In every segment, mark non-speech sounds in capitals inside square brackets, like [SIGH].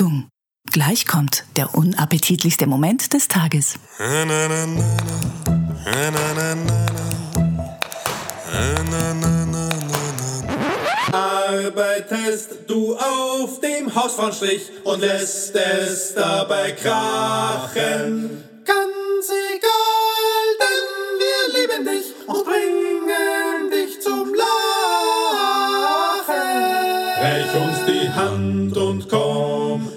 Achtung, gleich kommt der unappetitlichste Moment des Tages. Arbeitest du auf dem Hausfrauenstrich und lässt es dabei krachen? Ganz egal, denn wir lieben dich und bringen dich zum Lachen. Reich uns die Hand und komm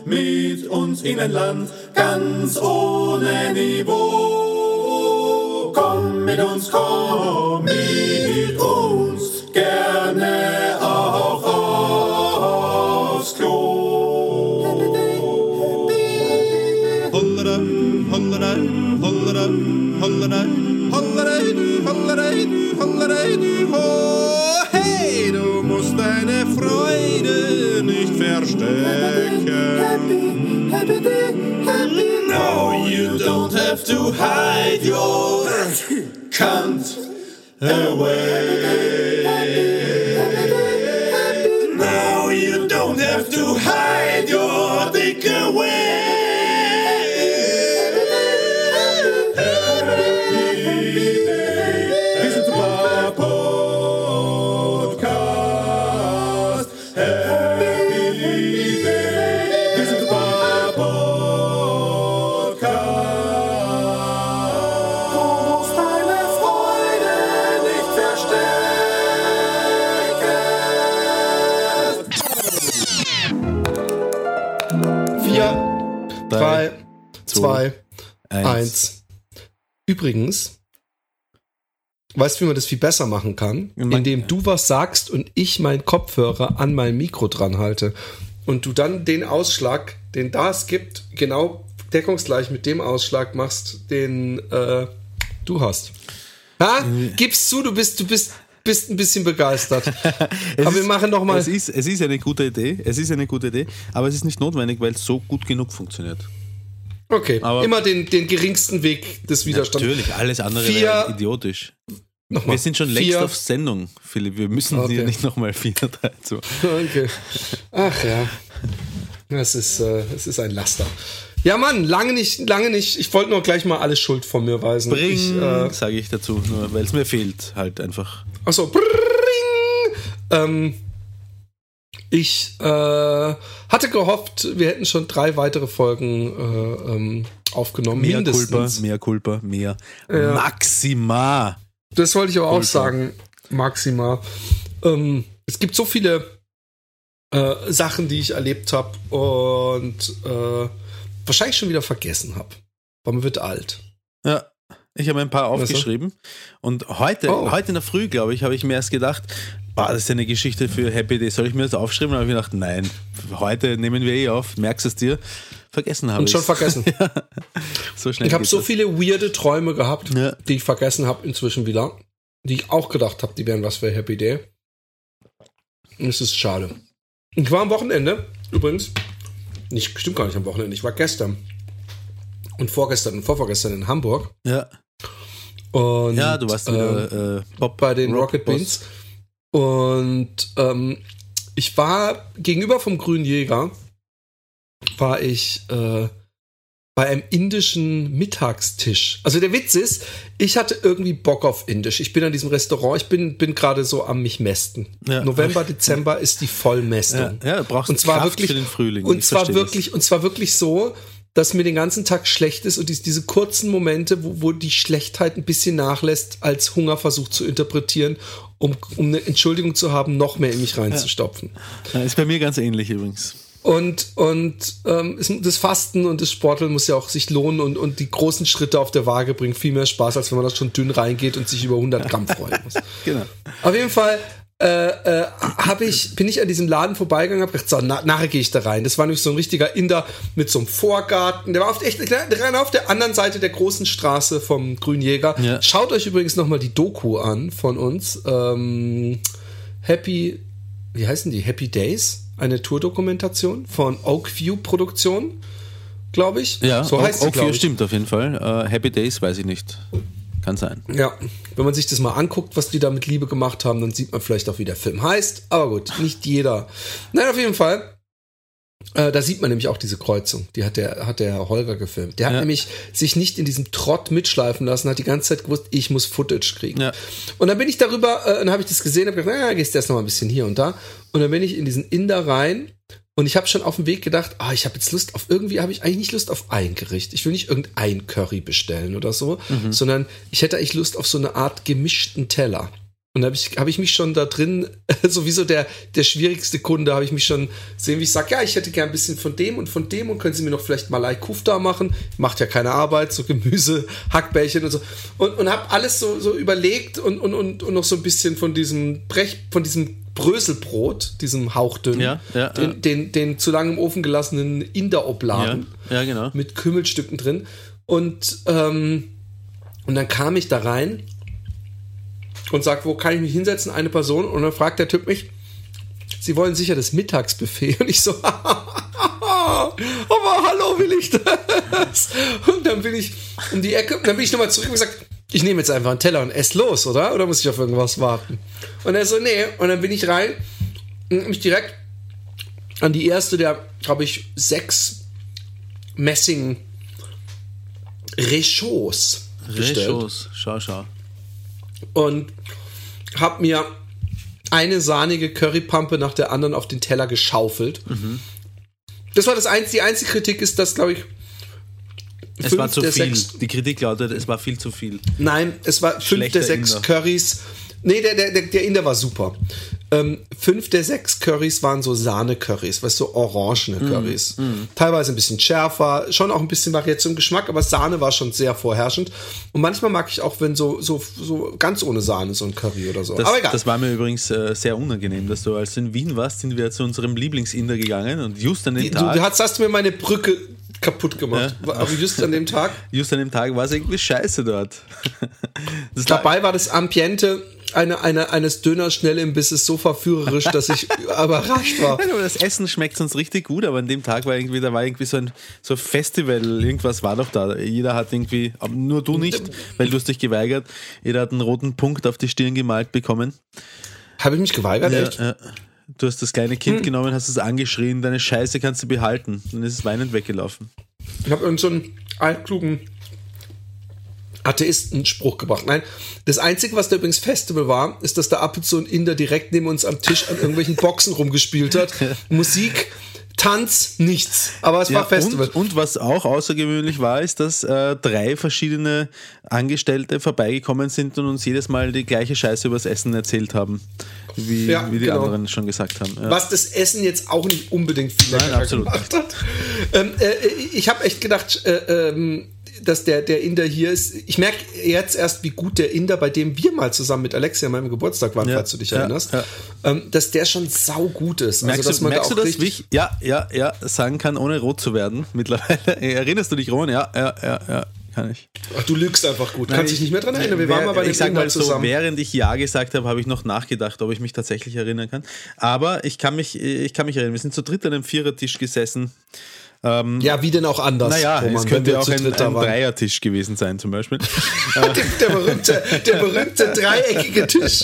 mit uns in ein Land ganz ohne Niveau. Komm mit uns, komm mit uns, gerne auch aufs Klo. Hollera, hollera, hollera, hollera, hollera, hollera, hollera, verstecken. No, you don't have to hide your cunt away. Zwei, eins. eins. Übrigens, weißt du, wie man das viel besser machen kann? Indem du was sagst und ich meinen Kopfhörer an mein Mikro dran halte. Und du dann den Ausschlag, den da es gibt, genau deckungsgleich mit dem Ausschlag machst, den äh, du hast. Ha? Gib's zu, du bist, du bist, bist ein bisschen begeistert. [LAUGHS] Aber wir ist- machen noch mal. Es ist, es ist eine gute Idee, es ist eine gute Idee, aber es ist nicht notwendig, weil es so gut genug funktioniert. Okay, aber- immer den, den geringsten Weg des Widerstands. Natürlich, alles andere Vier- wäre idiotisch. Nochmal. Wir sind schon längst Vier. auf Sendung, Philipp. Wir müssen Okay. hier nicht nochmal 4, 3, 2. Okay. Ach ja. Es ist, äh, ist ein Laster. Ja, Mann, lange nicht, lange nicht. Ich wollte nur gleich mal alles Schuld von mir weisen. Bring, Ich, äh, sage ich dazu, nur weil es mir fehlt, halt einfach. achso, bring. Ähm, ich äh, hatte gehofft, wir hätten schon drei weitere Folgen äh, ähm, aufgenommen. Mehr mindestens. Culpa, mehr Culpa, mehr. Ja. Maxima. Das wollte ich aber auch sagen, Maxima. Ähm, es gibt so viele äh, Sachen, die ich erlebt habe und äh, wahrscheinlich schon wieder vergessen habe. Weil man wird alt. Ja, ich habe ein paar aufgeschrieben. Und heute, Oh. heute in der Früh, glaube ich, habe ich mir erst gedacht, boah, das ist eine Geschichte für Happy Day. Soll ich mir das aufschreiben? Und habe ich gedacht, nein, heute nehmen wir eh auf. Merkst es dir? Vergessen habe Und ich. schon vergessen. [LAUGHS] So schnell Ich habe so das. viele weirde Träume gehabt, Ja. die ich vergessen habe inzwischen wieder. Die ich auch gedacht habe, die wären was für Happy Day. Und es ist schade. Ich war am Wochenende, übrigens. Nicht, stimmt gar nicht am Wochenende. Ich war gestern. Und vorgestern und vorvorgestern in Hamburg. Ja. Und, ja, du warst ähm, wieder äh, Bob bei den Rocket Rocket Boss. Und ähm, ich war gegenüber vom Grünen Jäger, war ich äh, bei einem indischen Mittagstisch. Also der Witz ist, ich hatte irgendwie Bock auf Indisch. Ich bin an diesem Restaurant, ich bin, bin gerade so am mich mästen. Ja. November, Dezember ist die Vollmästung. Ja, ja, du brauchst und zwar Kraft wirklich für den Frühling. Und Ich zwar wirklich, und zwar wirklich so, dass mir den ganzen Tag schlecht ist und dies, diese kurzen Momente, wo, wo die Schlechtheit ein bisschen nachlässt, als Hunger versucht zu interpretieren, um, um eine Entschuldigung zu haben, noch mehr in mich reinzustopfen. Das. Ja, ist bei mir ganz ähnlich übrigens. Und, und ähm, das Fasten und das Sporteln muss ja auch sich lohnen und, und die großen Schritte auf der Waage bringen viel mehr Spaß, als wenn man da schon dünn reingeht und sich über 100 Gramm freuen muss. [LAUGHS] Genau. Auf jeden Fall äh, äh, ich, bin ich an diesem Laden vorbeigegangen, hab gedacht, so, na, nachher gehe ich da rein. Das war nämlich so ein richtiger Inder mit so einem Vorgarten. Der war auf, echt, der auf der anderen Seite der großen Straße vom Grünjäger. Ja. Schaut euch übrigens nochmal die Doku an von uns. Ähm, Happy, wie heißen die? Happy Days? Eine Tourdokumentation von Oakview Produktion, glaube ich. Ja, so heißt viel ich. stimmt auf jeden Fall. Äh, Happy Days weiß ich nicht. Kann sein. Ja, wenn man sich das mal anguckt, was die da mit Liebe gemacht haben, dann sieht man vielleicht auch, wie der Film heißt. Aber gut, nicht jeder. Nein, auf jeden Fall Äh, da sieht man nämlich auch diese Kreuzung. Die hat der, hat der Holger gefilmt. Der hat Ja. nämlich sich nicht in diesem Trott mitschleifen lassen, hat die ganze Zeit gewusst, ich muss Footage kriegen. Ja. Und dann bin ich darüber, äh, dann habe ich das gesehen, habe gedacht, naja, gehst du erst noch mal ein bisschen hier und da. Und dann bin ich in diesen Inder rein und ich habe schon auf dem Weg gedacht, ah, ich habe jetzt Lust auf irgendwie, habe ich eigentlich nicht Lust auf ein Gericht. Ich will nicht irgendein Curry bestellen oder so, sondern ich hätte eigentlich Lust auf so eine Art gemischten Teller. Und da habe ich, hab ich mich schon da drin, [LAUGHS] sowieso der, der schwierigste Kunde, habe ich mich schon sehen, wie ich sage, ja, ich hätte gern ein bisschen von dem und von dem und können Sie mir noch vielleicht Malai Kufta machen? Macht ja keine Arbeit, so Gemüse, [LAUGHS] Hackbällchen und so. Und, und habe alles so, so überlegt und, und, und, und noch so ein bisschen von diesem Brech, von diesem Bröselbrot, diesem hauchdünn, Ja, ja, den, ja. den, den zu lange im Ofen gelassenen Inder-Obladen ja, genau. mit Kümmelstücken drin. Und, ähm, und dann kam ich da rein und sagt, wo kann ich mich hinsetzen? Eine Person. Und dann fragt der Typ mich, Sie wollen sicher das Mittagsbuffet. [LAUGHS] Und ich so, [LAUGHS] aber hallo, will ich das? Und dann bin ich um die Ecke, dann bin ich nochmal zurück und gesagt, ich nehme jetzt einfach einen Teller und esse los, oder? Oder muss ich auf irgendwas warten? Und er so, nee. Und dann bin ich rein und hab mich direkt an die erste der, glaube ich, sechs Messing Rechauds bestellt Rechos. Schau, schau. und habe mir eine sahnige Currypampe nach der anderen auf den Teller geschaufelt. Das war das einzige, die einzige Kritik ist, dass, glaube ich, Es fünf war zu viel. Die Kritik lautet, es war viel zu viel. Nein, es war fünf Schlechter der sechs Inder. Currys. Nee, der, der, der, der Inder war super. Ähm, fünf der sechs Currys waren so Sahne-Currys, weißt du, so orangene Mm, Currys. Teilweise ein bisschen schärfer, schon auch ein bisschen Variation im Geschmack, aber Sahne war schon sehr vorherrschend. Und manchmal mag ich auch, wenn so, so, so ganz ohne Sahne so ein Curry oder so. Das, aber egal. das war mir übrigens äh, sehr unangenehm, dass du, als du in Wien warst, sind wir zu unserem Lieblingsinder gegangen und just an du, Tag, du hast, hast mir meine Brücke kaputt gemacht. Aber just an dem Tag. [LAUGHS] just an dem Tag war es irgendwie scheiße dort. [LAUGHS] Das Dabei war das Ambiente eine, eine, eines Döner-Schnellimbisses so verführerisch, dass ich [LAUGHS] überrascht war. Aber das Essen schmeckt sonst richtig gut, aber an dem Tag war irgendwie, da war irgendwie so ein so Festival, irgendwas war doch da. Jeder hat irgendwie, nur du nicht, weil du hast dich geweigert. Jeder hat einen roten Punkt auf die Stirn gemalt bekommen. Habe ich mich geweigert, echt? Ja, du hast das kleine Kind genommen, hast es angeschrien, deine Scheiße kannst du behalten. Dann ist es weinend weggelaufen. Ich habe irgend so altklugen Atheisten-Spruch gebracht. Nein, das Einzige, was da übrigens Festival war, ist, dass da ab und Inder direkt neben uns am Tisch an irgendwelchen Boxen rumgespielt hat. [LAUGHS] Musik, Tanz, nichts. Aber es war Festival. Und, und was auch außergewöhnlich war, ist, dass äh, drei verschiedene Angestellte vorbeigekommen sind und uns jedes Mal die gleiche Scheiße übers Essen erzählt haben, wie, Ja, wie die genau. anderen schon gesagt haben. Ja. Was das Essen jetzt auch nicht unbedingt viel Nein, gemacht hat. Ähm, äh, ich habe echt gedacht, äh, ähm, dass der, der Inder hier ist. Ich merke jetzt erst, wie gut der Inder, bei dem wir mal zusammen mit Alexia an meinem Geburtstag waren, Ja, falls du dich ja, erinnerst, ja. Ähm, dass der schon saugut ist. Merkst, also, dass du, man merkst da du auch das, wie ich ja, ja, ja sagen kann, ohne rot zu werden mittlerweile? [LAUGHS] Erinnerst du dich, Roman? Ja, ja, ja, ja, kann ich. Ach, du lügst einfach gut. Kannst dich nicht mehr dran erinnern. Wir Wer- waren mal bei ich sag mal so, zusammen. während ich Ja gesagt habe, habe ich noch nachgedacht, ob ich mich tatsächlich erinnern kann. Aber ich kann mich, ich kann mich erinnern. Wir sind zu dritt an einem Vierertisch gesessen. Ja, wie denn auch anders? Naja, Roman, es könnte auch ein, ein. Dreiertisch gewesen sein, zum Beispiel. [LAUGHS] der, berühmte, der berühmte dreieckige Tisch.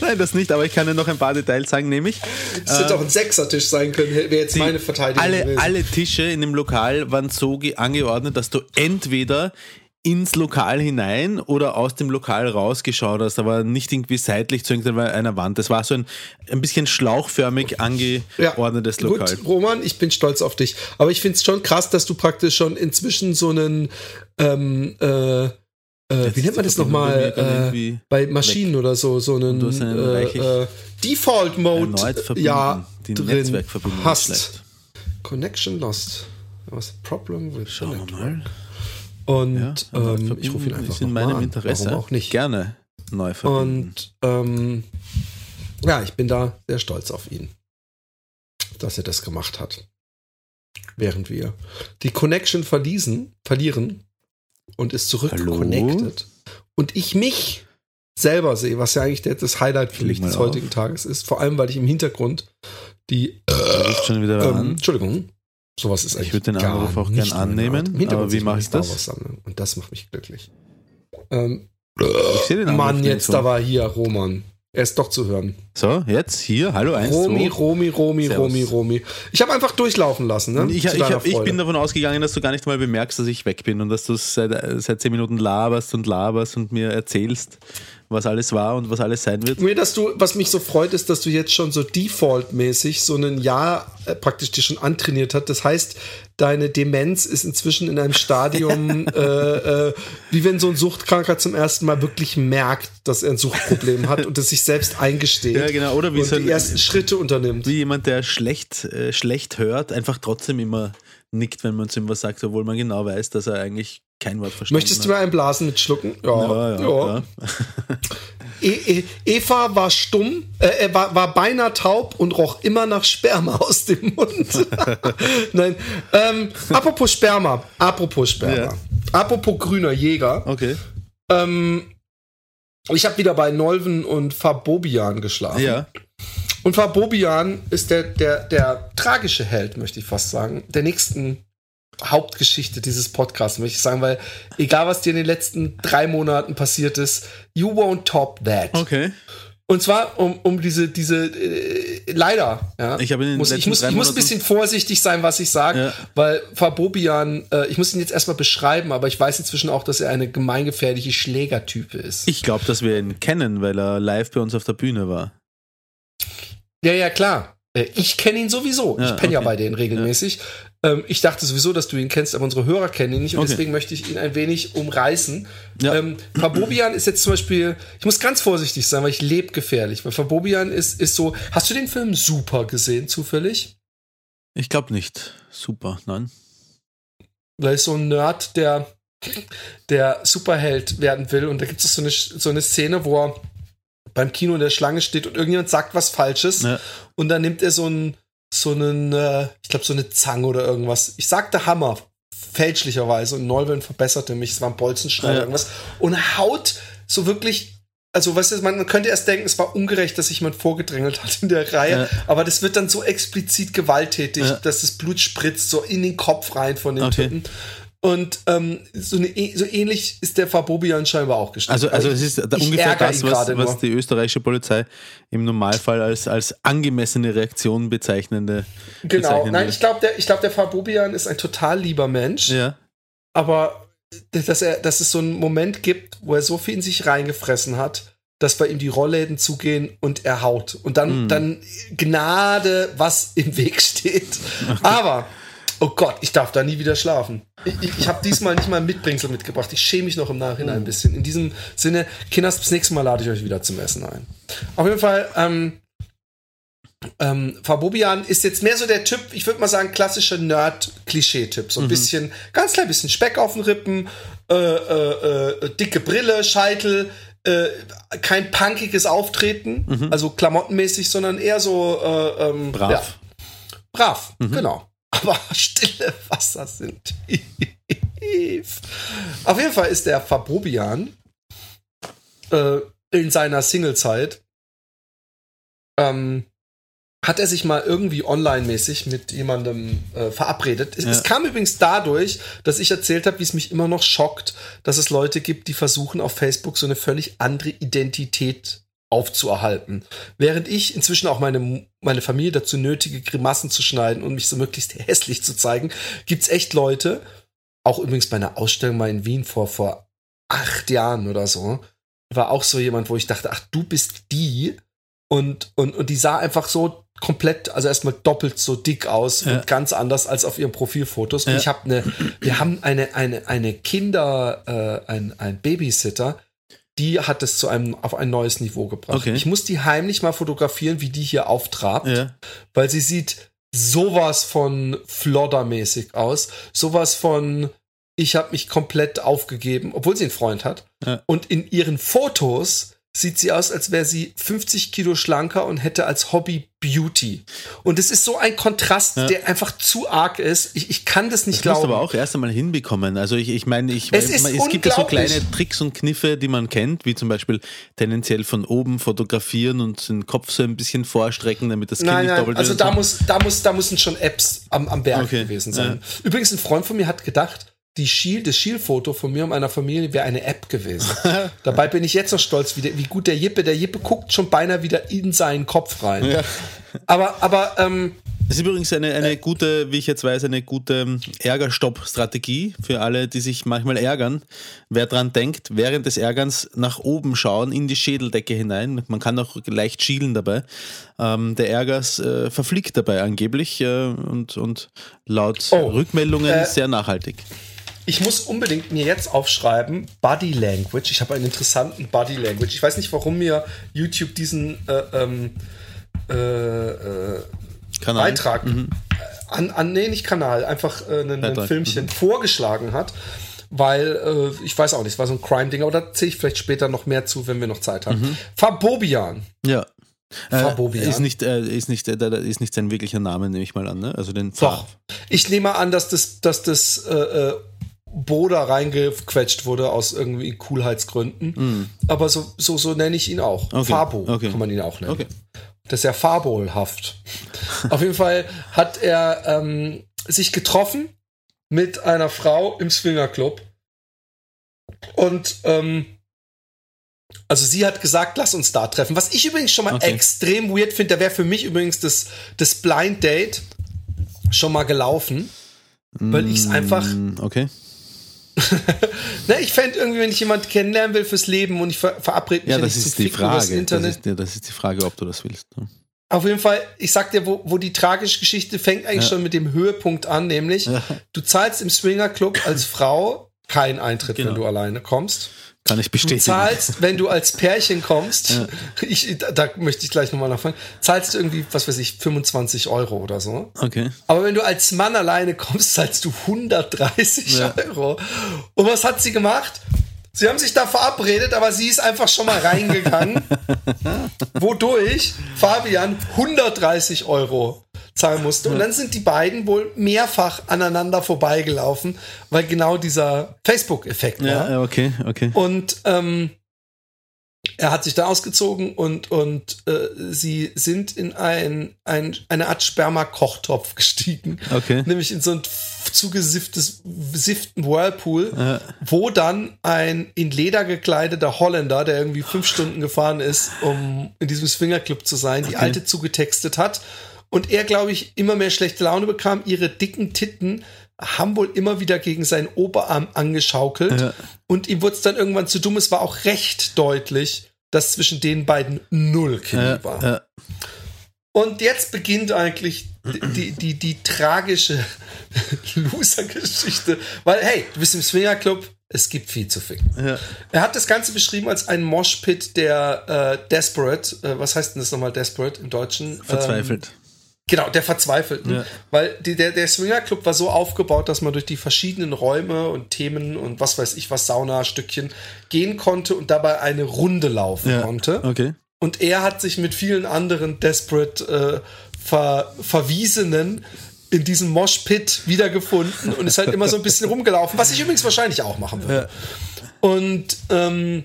Nein, das nicht, aber ich kann dir noch ein paar Details sagen, nämlich Das hätte auch ein Sechsertisch sein können, wäre jetzt die- meine Verteidigung alle, gewesen. alle Tische in dem Lokal waren so ge- angeordnet, dass du entweder ins Lokal hinein oder aus dem Lokal rausgeschaut hast, aber nicht irgendwie seitlich zu irgendeiner Wand. Das war so ein, ein bisschen schlauchförmig angeordnetes Lokal. Gut, Roman, ich bin stolz auf dich. Aber ich finde es schon krass, dass du praktisch schon inzwischen so einen, ähm, äh, äh, wie nennt man das nochmal, äh, bei Maschinen oder so, so einen, einen äh, äh, Default-Mode verbunden. ja, Die drin hast. schlecht. Connection lost. Was Problem with Schauen wir mal. Und Ja, ähm, ich rufe ihn einfach ist in meinem an. Interesse. Warum auch nicht. Gerne neu verbinden. Und ähm, ja, ich bin da sehr stolz auf ihn, dass er das gemacht hat. Während wir die Connection verließen, verlieren und ist zurück Hallo? connected. Und ich mich selber sehe, was ja eigentlich das Highlight für mich des auf. heutigen Tages ist. Vor allem, weil ich im Hintergrund die, ruft schon wieder an. Entschuldigung, sowas ist eigentlich würd den gar Anruf auch nicht gern meine annehmen, aber wie mache ich das? Und das macht mich glücklich. Ähm, Ich sehe den Anruf Mann, jetzt so. da war hier Roman. Er ist doch zu hören. So, jetzt hier, hallo, eins, Romi. Romi, Romi, Servus. Romi, Romi. Ich habe einfach durchlaufen lassen, ne? Ich, ich, hab, ich bin davon ausgegangen, dass du gar nicht mal bemerkst, dass ich weg bin und dass du seit, seit zehn Minuten laberst und laberst und mir erzählst, was alles war und was alles sein wird. Mir, dass du, was mich so freut, ist, dass du jetzt schon so defaultmäßig so ein Jahr äh, praktisch dir schon antrainiert hat. Das heißt, deine Demenz ist inzwischen in einem Stadium, [LAUGHS] äh, äh, wie wenn so ein Suchtkranker zum ersten Mal wirklich merkt, dass er ein Suchtproblem hat und es sich selbst eingesteht. Ja, genau. Oder wie und so die ersten Schritte unternimmt. Wie jemand, der schlecht, äh, schlecht hört, einfach trotzdem immer nickt, wenn man zu ihm was sagt, obwohl man genau weiß, dass er eigentlich kein Wort verstanden Möchtest du mir einen Blasen mitschlucken? Ja, ja, ja. E e Eva war stumm, äh, war, war beinahe taub und roch immer nach Sperma [LAUGHS] aus dem Mund. [LAUGHS] Nein, ähm, apropos Sperma, apropos Sperma, Ja. apropos grüner Jäger. Okay. Ähm, ich habe wieder bei Nolven und Fabobian geschlafen. Ja. Und Fabobian ist der, der, der tragische Held, möchte ich fast sagen, der nächsten Hauptgeschichte dieses Podcasts, möchte ich sagen, weil egal was dir in den letzten drei Monaten passiert ist, you won't top that. Okay. Und zwar um, um diese, diese, äh, leider, ja. Ich muss, ich muss, ich muss ein bisschen vorsichtig sein, was ich sage, Ja. weil Fabobian, äh, ich muss ihn jetzt erstmal beschreiben, aber ich weiß inzwischen auch, dass er eine gemeingefährliche Schlägertype ist. Ich glaube, dass wir ihn kennen, weil er live bei uns auf der Bühne war. Ja, ja, klar. Äh, Ich kenne ihn sowieso. Ja, ich penne ja okay. bei denen regelmäßig. Ähm, ich dachte sowieso, dass du ihn kennst, aber unsere Hörer kennen ihn nicht und Okay. deswegen möchte ich ihn ein wenig umreißen. Ja. Ähm, Fabobian ist jetzt zum Beispiel, ich muss ganz vorsichtig sein, weil ich lebe gefährlich. Weil Fabobian ist, ist so. Hast du den Film Super gesehen, zufällig? Ich glaube nicht. Super, nein. Da ist so ein Nerd, der, der Superheld werden will. Und da gibt es so eine, so eine Szene, wo er beim Kino in der Schlange steht und irgendjemand sagt was Falsches. Ja. Und dann nimmt er so einen, so einen, äh, ich glaube, so eine Zange oder irgendwas. Ich sagte Hammer, fälschlicherweise. Und Neuwellen verbesserte mich, es war ein Bolzenschneider Ja. irgendwas. Und haut so wirklich. Also, weißt du, man, man könnte erst denken, es war ungerecht, dass sich jemand vorgedrängelt hat in der Reihe, Ja. aber das wird dann so explizit gewalttätig, Ja. dass das Blut spritzt so in den Kopf rein von den Okay. Typen. Und ähm, so, eine, so ähnlich ist der Fabobian scheinbar auch gestrickt. Also, also es ist da ungefähr das, was, was die österreichische Polizei im Normalfall als, als angemessene Reaktion bezeichnende. Genau, nein, ich glaube, der, ich glaub, der Fabobian ist ein total lieber Mensch. Ja. aber dass, er, dass es so einen Moment gibt, wo er so viel in sich reingefressen hat, dass bei ihm die Rollläden zugehen und er haut. Und dann, Mhm. dann Gnade, was im Weg steht. [LAUGHS] Aber, oh Gott, ich darf da nie wieder schlafen. Ich, ich, ich habe diesmal nicht mal ein Mitbringsel mitgebracht. Ich schäme mich noch im Nachhinein Oh. ein bisschen. In diesem Sinne, Kinders, das nächste Mal lade ich euch wieder zum Essen ein. Auf jeden Fall, ähm, ähm, Fabobian ist jetzt mehr so der Typ, ich würde mal sagen, klassischer Nerd-Klischee-Typ. So ein bisschen, ganz klein bisschen Speck auf den Rippen, äh, äh, äh, dicke Brille, Scheitel, äh, kein punkiges Auftreten, also klamottenmäßig, sondern eher so äh, ähm, Brav. Ja, brav, genau. Aber stille Wasser sind tief. Auf jeden Fall ist der Fabobian äh, in seiner Singlezeit ähm, hat er sich mal irgendwie online-mäßig mit jemandem äh, verabredet. Es, Ja. es kam übrigens dadurch, dass ich erzählt habe, wie es mich immer noch schockt, dass es Leute gibt, die versuchen auf Facebook so eine völlig andere Identität aufzuerhalten. Während ich inzwischen auch meine, meine Familie dazu nötige, Grimassen zu schneiden und mich so möglichst [LAUGHS] hässlich zu zeigen, gibt's echt Leute, auch übrigens bei einer Ausstellung mal in Wien vor, vor acht Jahren oder so, war auch so jemand, wo ich dachte, ach, du bist die. Und, und, und die sah einfach so komplett, also erstmal doppelt so dick aus Ja. und ganz anders als auf ihren Profilfotos. Und Ja. ich habe eine, wir haben eine, eine, eine Kinder, äh, ein, ein Babysitter, die hat es zu einem, auf ein neues Niveau gebracht. Okay. Ich muss die heimlich mal fotografieren, wie die hier auftrabt Ja. weil sie sieht sowas von floddermäßig aus, sowas von ich habe mich komplett aufgegeben, obwohl sie einen Freund hat. Ja. Und in ihren Fotos sieht sie aus, als wäre sie 50 Kilo schlanker und hätte als Hobby Beauty. Und es ist so ein Kontrast, Ja. der einfach zu arg ist. Ich, ich kann das nicht Das glauben. aber auch erst einmal hinbekommen. Also ich, ich meine, ich, Es ist es gibt ja so kleine Tricks und Kniffe, die man kennt, wie zum Beispiel tendenziell von oben fotografieren und den Kopf so ein bisschen vorstrecken, damit das Kind Nein, nicht nein, doppelt also wird. da muss, da muss, da müssen schon Apps am, am Berg Okay, gewesen sein. Übrigens, ein Freund von mir hat gedacht, die Schiel, das Schielfoto von mir und meiner Familie wäre eine App gewesen. [LAUGHS] Dabei bin ich jetzt noch stolz, wie, der, wie gut der Jippe, der Jippe guckt schon beinahe wieder in seinen Kopf rein. Ja. Aber, aber, ähm, Das ist übrigens eine, eine gute, wie ich jetzt weiß, eine gute ähm, Ärgerstopp-Strategie für alle, die sich manchmal ärgern. Wer dran denkt, während des Ärgerns nach oben schauen, in die Schädeldecke hinein. Man kann auch leicht schielen dabei. Ähm, der Ärger äh, verfliegt dabei angeblich äh, und, und laut Oh, Rückmeldungen äh, sehr nachhaltig. Ich muss unbedingt mir jetzt aufschreiben, Body Language. Ich habe einen interessanten Body Language. Ich weiß nicht, warum mir YouTube diesen äh, ähm, äh, äh. Beitrag an, an, nee, nicht Kanal, einfach äh, ein, Filmchen vorgeschlagen hat. Weil, äh, ich weiß auch nicht, es war so ein Crime-Ding, aber da zähle ich vielleicht später noch mehr zu, wenn wir noch Zeit haben. Fabobian. Ja. Äh, Fabobian. ist nicht, äh, ist, nicht, äh, ist nicht sein wirklicher Name, nehme ich mal an. Ne? Also den Doch. Ich nehme an, dass das, dass das äh, äh, Bo da reingequetscht wurde aus irgendwie Coolheitsgründen. Aber so, so, so nenne ich ihn auch. Okay, Fabo okay. kann man ihn auch nennen. Okay. Das ist ja fabelhaft. [LAUGHS] Auf jeden Fall hat er ähm, sich getroffen mit einer Frau im Swingerclub. Und ähm, also sie hat gesagt, lass uns da treffen. Was ich übrigens schon mal Okay. extrem weird finde, da wäre für mich übrigens das, das Blind Date schon mal gelaufen. Weil ich es einfach, Mm, Okay. [LAUGHS] ne, ich fände irgendwie, wenn ich jemanden kennenlernen will fürs Leben und ich ver verabrede mich Ja, ja das nicht ist die Frage. Das Internet. ist, ja, das ist die Frage, ob du das willst. ne? Auf jeden Fall, ich sag dir, wo, wo die tragische Geschichte fängt eigentlich schon mit dem Höhepunkt an, nämlich du zahlst im Swingerclub als [COUGHS] Frau keinen Eintritt, Genau. wenn du alleine kommst. Kann ich Du bestätigen. zahlst, wenn du als Pärchen kommst, [LAUGHS] ich, da, da möchte ich gleich nochmal nachfragen, zahlst du irgendwie, was weiß ich, 25 Euro oder so. Okay. Aber wenn du als Mann alleine kommst, zahlst du 130 Ja. Euro. Und was hat sie gemacht? Sie haben sich da verabredet, aber sie ist einfach schon mal reingegangen, [LAUGHS] wodurch Fabian 130 Euro zahlen musste. Und dann sind die beiden wohl mehrfach aneinander vorbeigelaufen, weil genau dieser Facebook-Effekt war. Ja, ja, okay, okay. Und ähm, er hat sich da ausgezogen und, und äh, sie sind in ein, ein, eine Art Sperma-Kochtopf [LAUGHS] gestiegen. Okay. Nämlich in so ein zugesifftes sifften Whirlpool, Ja. wo dann ein in Leder gekleideter Holländer, der irgendwie fünf Stunden gefahren ist, um in diesem Swingerclub zu sein, die alte zugetextet hat. Und er, glaube ich, immer mehr schlechte Laune bekam. Ihre dicken Titten haben wohl immer wieder gegen seinen Oberarm angeschaukelt. Ja. Und ihm wurde es dann irgendwann zu dumm. Es war auch recht deutlich, dass zwischen den beiden null Chemie Ja, war. ja. Und jetzt beginnt eigentlich die, die, die, die tragische [LAUGHS] Loser-Geschichte. Weil, hey, du bist im Swingerclub, es gibt viel zu ficken. Ja. Er hat das Ganze beschrieben als einen Moshpit der äh, Desperate. Äh, was heißt denn das nochmal Desperate im Deutschen? Verzweifelt. Ähm, genau, der Verzweifelten. Ja. Weil die, der, der Swingerclub war so aufgebaut, dass man durch die verschiedenen Räume und Themen und was weiß ich was, Sauna-Stückchen gehen konnte und dabei eine Runde laufen ja. konnte. Okay. Und er hat sich mit vielen anderen Desperate äh, ver Verwiesenen in diesem Moshpit wiedergefunden und ist halt immer so ein bisschen rumgelaufen, was ich übrigens wahrscheinlich auch machen würde. Und ähm,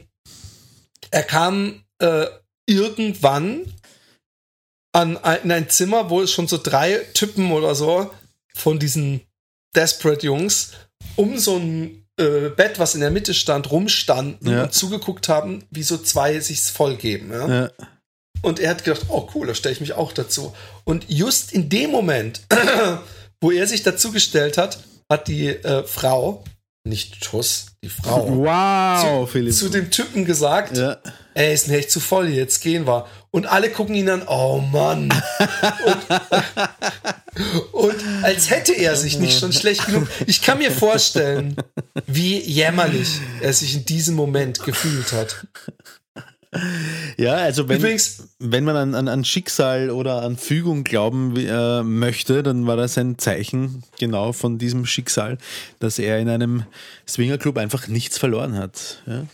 er kam äh, irgendwann an ein, in ein Zimmer, wo es schon so drei Typen oder so von diesen Desperate Jungs um so ein äh, Bett, was in der Mitte stand, rumstanden Ja. und zugeguckt haben, wie so zwei sich's vollgeben. Ja? Ja. Und er hat gedacht, oh cool, da stelle ich mich auch dazu. Und just in dem Moment, [CLEARS THROAT] wo er sich dazugestellt hat, hat die äh, Frau, nicht Tuss, die Frau, [LAUGHS] Wow, zu, Philipp. zu dem Typen gesagt, ja. ey, ist mir echt zu voll, jetzt gehen wir. Und alle gucken ihn an, oh Mann. [LAUGHS] Und, und als hätte er sich nicht schon schlecht genug. Ich kann mir vorstellen, wie jämmerlich er sich in diesem Moment gefühlt hat. Ja, also wenn, Übrigens- wenn man an, an, an Schicksal oder an Fügung glauben äh, möchte, dann war das ein Zeichen genau von diesem Schicksal, dass er in einem Swingerclub einfach nichts verloren hat. Ja?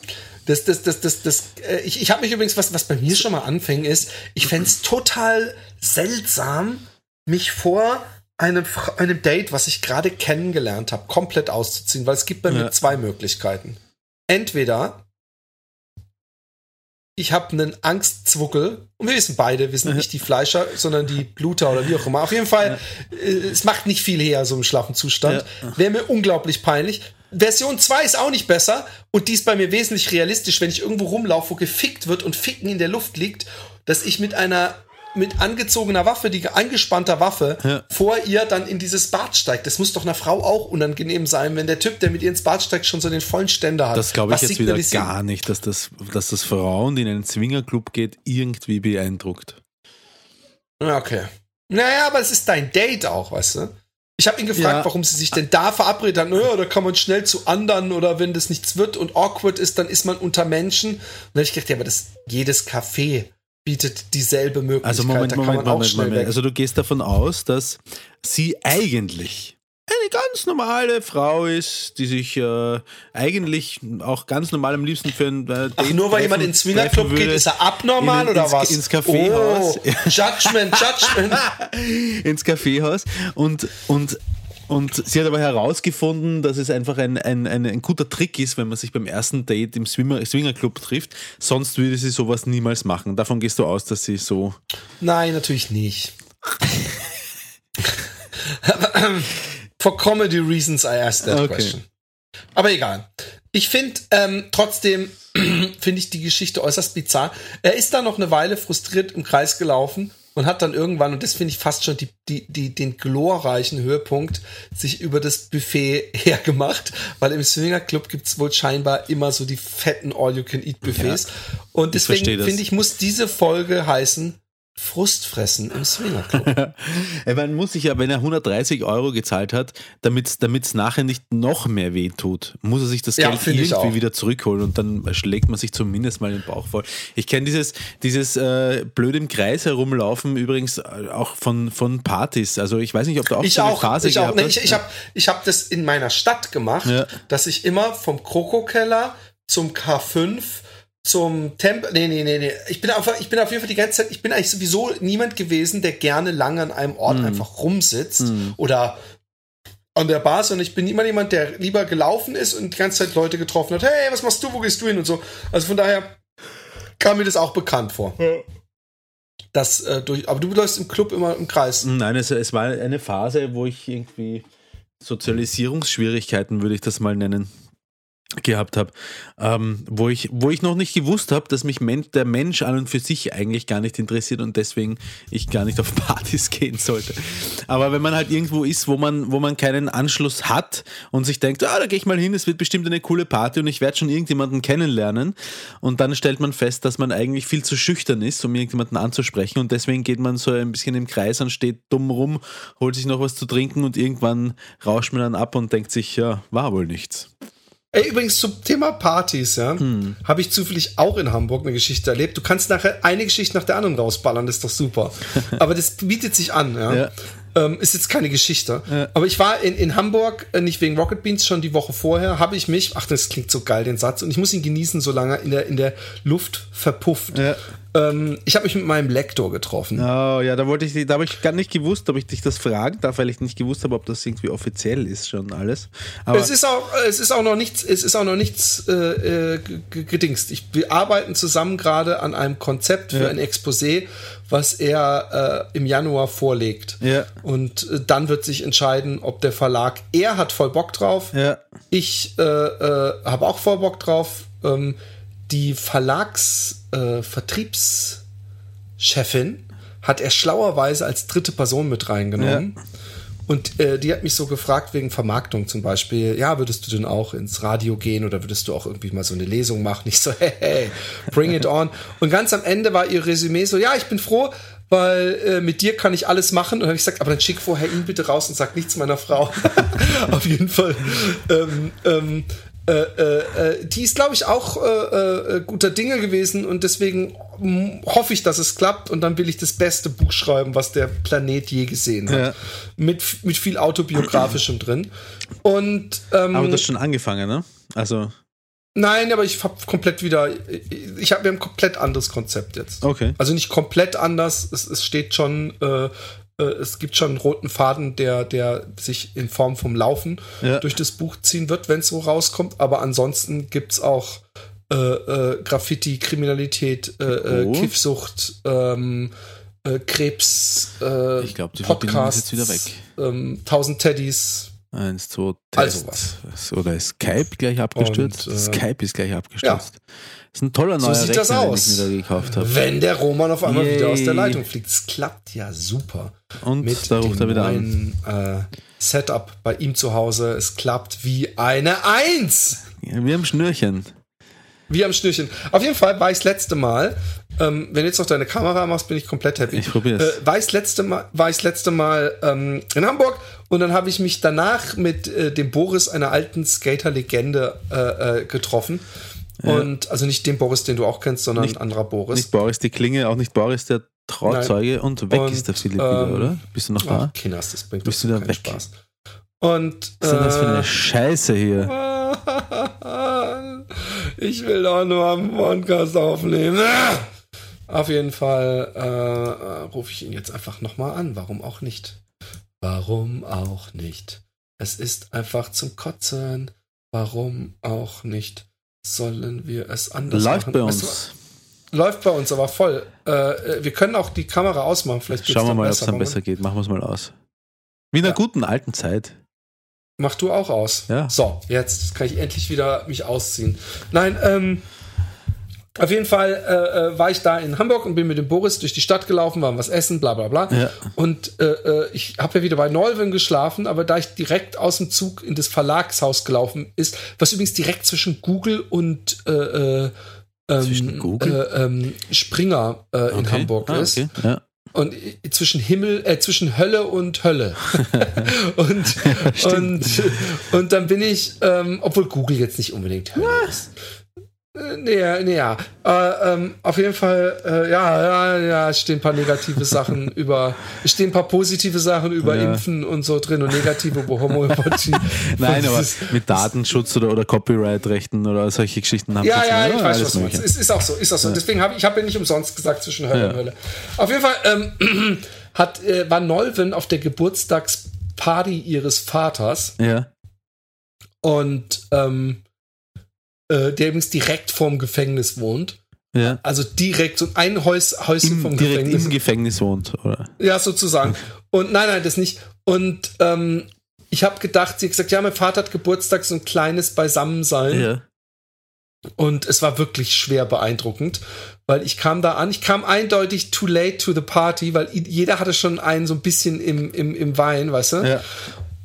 Das, das, das, das, das, äh, ich, ich habe mich übrigens, was, was bei mir schon mal anfängt, ist, ich fänd's es total seltsam, mich vor einem, einem Date, was ich gerade kennengelernt habe, komplett auszuziehen, weil es gibt bei mir Ja. zwei Möglichkeiten. Entweder ich habe einen Angstzwuckel. Und wir wissen beide, wir sind nicht die Fleischer, sondern die Bluter oder wie auch immer. Auf jeden Fall, äh, es macht nicht viel her, so im schlaffen Zustand. Wäre mir unglaublich peinlich. Version 2 ist auch nicht besser und die ist bei mir wesentlich realistisch, wenn ich irgendwo rumlaufe, wo gefickt wird und Ficken in der Luft liegt, dass ich mit einer mit angezogener Waffe, die angespannter Waffe, Ja. vor ihr dann in dieses Bad steigt. Das muss doch einer Frau auch unangenehm sein, wenn der Typ, der mit ihr ins Bad steigt, schon so den vollen Ständer hat. Das glaube ich Was jetzt wieder gar nicht, dass das, dass das Frauen, die in einen Swingerclub geht, irgendwie beeindruckt. Okay. Naja, aber es ist dein Date auch, weißt du? Ich habe ihn gefragt, Ja. warum sie sich denn da verabredet haben. Naja, da kann man schnell zu anderen oder wenn das nichts wird und awkward ist, dann ist man unter Menschen. Und dann habe ich gedacht, ja, aber das, jedes Café bietet dieselbe Möglichkeit. Also Moment, Moment, Moment, Moment. Also du gehst davon aus, dass sie eigentlich eine ganz normale Frau ist, die sich äh, eigentlich auch ganz normal am liebsten für ein äh, Ach, nur weil jemand treffen- in den Swingerclub geht, ist er abnormal in- oder ins, was? Ins Kaffeehaus. Oh, Judgment, Judgment. [LAUGHS] ins Kaffeehaus und, und, und sie hat aber herausgefunden, dass es einfach ein, ein, ein, ein guter Trick ist, wenn man sich beim ersten Date im Swimmer, Swingerclub trifft. Sonst würde sie sowas niemals machen. Davon gehst du aus, dass sie so. Nein, natürlich nicht. For comedy reasons I asked that Okay. question. Aber egal. Ich finde ähm, trotzdem [CLEARS THROAT] finde ich die Geschichte äußerst bizarr. Er ist da noch eine Weile frustriert im Kreis gelaufen und hat dann irgendwann, und das finde ich fast schon die, die, die, den glorreichen Höhepunkt, sich über das Buffet [LAUGHS] hergemacht, weil im Swinger Club gibt es wohl scheinbar immer so die fetten All-You-Can-Eat-Buffets. und ich verstehe deswegen finde ich, muss diese Folge heißen Frustfressen im Swinger Club. Ja, [LAUGHS] Man muss sich ja, wenn er 130 Euro gezahlt hat, damit es nachher nicht noch mehr weh tut, muss er sich das Ja, Geld ich irgendwie auch. wieder zurückholen und dann schlägt man sich zumindest mal den Bauch voll. Ich kenne dieses, dieses äh, blöd im Kreis herumlaufen übrigens äh, auch von, von Partys. Also ich weiß nicht, ob du auch Ich so eine auch, Phase ich auch. gehabt Nee, hast. ich ich habe ich hab das in meiner Stadt gemacht, Ja. dass ich immer vom Krokokeller zum K5 zum Tempel. Nee, nee, nee, nee. Ich bin einfach, ich bin auf jeden Fall die ganze Zeit, ich bin eigentlich sowieso niemand gewesen, der gerne lange an einem. Ort einfach rumsitzt oder an der Bar, sondern ich bin immer jemand, der lieber gelaufen ist und die ganze Zeit Leute getroffen hat. Hey, was machst du? Wo gehst du hin? Und so. Also von daher kam mir das auch bekannt vor. Das, äh, durch, aber du läufst im Club immer im Kreis. Nein, es, es war eine Phase, wo ich irgendwie Sozialisierungsschwierigkeiten, würde ich das mal nennen, gehabt habe, ähm, wo, ich, wo ich noch nicht gewusst habe, dass mich Men der Mensch an und für sich eigentlich gar nicht interessiert und deswegen ich gar nicht auf [LAUGHS] Partys gehen sollte. Aber wenn man halt irgendwo ist, wo man, wo man keinen Anschluss hat und sich denkt, ah, da gehe ich mal hin, es wird bestimmt eine coole Party und ich werde schon irgendjemanden kennenlernen und dann stellt man fest, dass man eigentlich viel zu schüchtern ist, um irgendjemanden anzusprechen und deswegen geht man so ein bisschen im Kreis und steht dumm rum, holt sich noch was zu trinken und irgendwann rauscht man dann ab und denkt sich, ja, war wohl nichts. Ey, übrigens zum Thema Partys, ja, Hm. habe ich zufällig auch in Hamburg eine Geschichte erlebt. Du kannst nachher eine Geschichte nach der anderen rausballern, das ist doch super. [LAUGHS] Aber das bietet sich an, ja. Ja. Ähm, ist jetzt keine Geschichte. Aber ich war in, in Hamburg, äh, nicht wegen Rocket Beans, schon die Woche vorher, habe ich mich, ach, das klingt so geil, den Satz, und ich muss ihn genießen, solange er in der, in der Luft verpufft. Ja. Ähm, ich habe mich mit meinem Lektor getroffen. Oh ja, da wollte ich, da habe ich gar nicht gewusst, ob ich dich das fragen darf, weil ich nicht gewusst habe, ob das irgendwie offiziell ist schon alles. Aber Es ist auch, es ist auch noch nichts, es ist auch noch nichts äh, äh, gedingst. Ich, wir arbeiten zusammen gerade an einem Konzept für Ja. ein Exposé, was er äh, im Januar vorlegt. Ja. Und äh, dann wird sich entscheiden, ob der Verlag, er hat voll Bock drauf. ja, Ich äh, äh, habe auch voll Bock drauf. Ähm, die Verlags äh, Vertriebschefin hat er schlauerweise als dritte Person mit reingenommen. Und äh, die hat mich so gefragt wegen Vermarktung zum Beispiel, ja, würdest du denn auch ins Radio gehen oder würdest du auch irgendwie mal so eine Lesung machen? Ich so, [LAUGHS] hey, hey bring it on. Und ganz am Ende war ihr Resümee so, ja, ich bin froh, weil äh, mit dir kann ich alles machen. Und dann habe ich gesagt, aber dann schick vorher ihn bitte raus und sag nichts meiner Frau. [LAUGHS] Auf jeden Fall. Ähm, ähm, äh, äh, äh, die ist, glaube ich, auch äh, äh, guter Dinge gewesen und deswegen hoffe ich, dass es klappt und dann will ich das beste Buch schreiben, was der Planet je gesehen hat. Ja. Mit, mit viel autobiografischem [CLEARS THROAT] drin. Und ähm, aber das ist schon angefangen, ne? Also, Nein, aber ich habe komplett wieder, ich habe wir haben ein komplett anderes Konzept jetzt. Okay. Also nicht komplett anders, es, es steht schon, äh, es gibt schon einen roten Faden, der, der sich in Form vom Laufen Ja. durch das Buch ziehen wird, wenn es so rauskommt. Aber ansonsten gibt's auch äh, äh, Graffiti, Kriminalität, äh, äh, Oh. Kiffsucht, ähm, äh, Krebs, äh, Ich glaub, die Podcasts, jetzt wieder weg. Ähm, 1000 Teddys. Eins, zwei, Also Test. Oder ist Skype gleich abgestürzt? Und, äh, Skype ist gleich abgestürzt. Das ist ein toller neuer So sieht Rechner, das aus. den ich mir da gekauft habe. Wenn der Roman auf einmal Yay. wieder aus der Leitung fliegt. Es klappt ja super. Und Mit da ruft er wieder an. neuen äh, Setup bei ihm zu Hause. Es klappt wie eine Eins. Ja, wir haben Schnürchen. Wie am Schnürchen. Auf jeden Fall war ich das letzte Mal, ähm, wenn du jetzt noch deine Kamera machst, bin ich komplett happy. Ich probier's. Äh, war ich das letzte Mal, war ich das letzte Mal ähm, in Hamburg und dann habe ich mich danach mit äh, dem Boris, einer alten Skater-Legende, äh, äh, getroffen. Und also nicht den Boris, den du auch kennst, sondern Nicht- ein anderer Boris. Nicht Boris die Klinge, auch nicht Boris der Trauzeuge und weg Und, ist der Philipp wieder, ähm, oder? Bist du noch Ach, da? Kinders, das bringt Bist du da weg? Spaß. Und Was ist denn das für äh, eine Scheiße hier? [LAUGHS] Ich will doch nur am Podcast aufnehmen. Auf jeden Fall äh, äh, rufe ich ihn jetzt einfach nochmal an. Warum auch nicht? Warum auch nicht? Es ist einfach zum Kotzen. Warum auch nicht? Sollen wir es anders Läuft machen? bei Weißt uns. du, läuft bei uns aber voll. Äh, äh, wir können auch die Kamera ausmachen. Vielleicht Schauen wir mal, ob es dann besser geht. Machen wir es mal aus. Wie in einer Ja. guten alten Zeit. Mach du auch aus. Ja. So, jetzt kann ich endlich wieder mich ausziehen. Nein, ähm, auf jeden Fall äh, äh, war ich da in Hamburg und bin mit dem Boris durch die Stadt gelaufen, waren was essen, bla bla bla. Ja. Und äh, äh, ich habe ja wieder bei Neuven geschlafen, aber da ich direkt aus dem Zug in das Verlagshaus gelaufen ist, was übrigens direkt zwischen Google und äh, äh, ähm, Google? Äh, ähm, Springer äh, in Okay. Hamburg Ah, ist. okay. Ja. Und zwischen Himmel, äh, zwischen Hölle und Hölle. [LAUGHS] und, und, und dann bin ich, ähm, obwohl Google jetzt nicht unbedingt Hölle ist. Äh, Nee, nee, ja. Äh, ähm, auf jeden Fall, äh, ja, ja, ja, es stehen ein paar negative Sachen [LAUGHS] über, es stehen ein paar positive Sachen über Ja. Impfen und so drin und negative über [LAUGHS] Homöopathie. Nein, [LAUGHS] aber ist- mit Datenschutz oder, oder Copyright-Rechten oder solche Geschichten haben Ja, jetzt ja, mal- ich weiß, was du meinst. Es ist auch so, ist auch so. Deswegen habe ich habe ja nicht umsonst gesagt zwischen Hölle Ja. und Hölle. Auf jeden Fall ähm, [CLEARS THROAT] hat, äh, war Nolven auf der Geburtstagsparty ihres Vaters Ja. und ähm, äh, der übrigens direkt vorm Gefängnis wohnt. Ja. Also direkt so ein Häus, Häuschen Im, vom direkt Gefängnis. im Gefängnis wohnt, oder? Ja, sozusagen. Und nein, nein, das nicht. Und ähm, ich habe gedacht, sie hat gesagt, ja, mein Vater hat Geburtstag, so ein kleines Beisammensein. Ja. Und es war wirklich schwer beeindruckend, weil ich kam da an, ich kam eindeutig too late to the party, weil jeder hatte schon einen so ein bisschen im, im, im Wein, weißt du? Ja.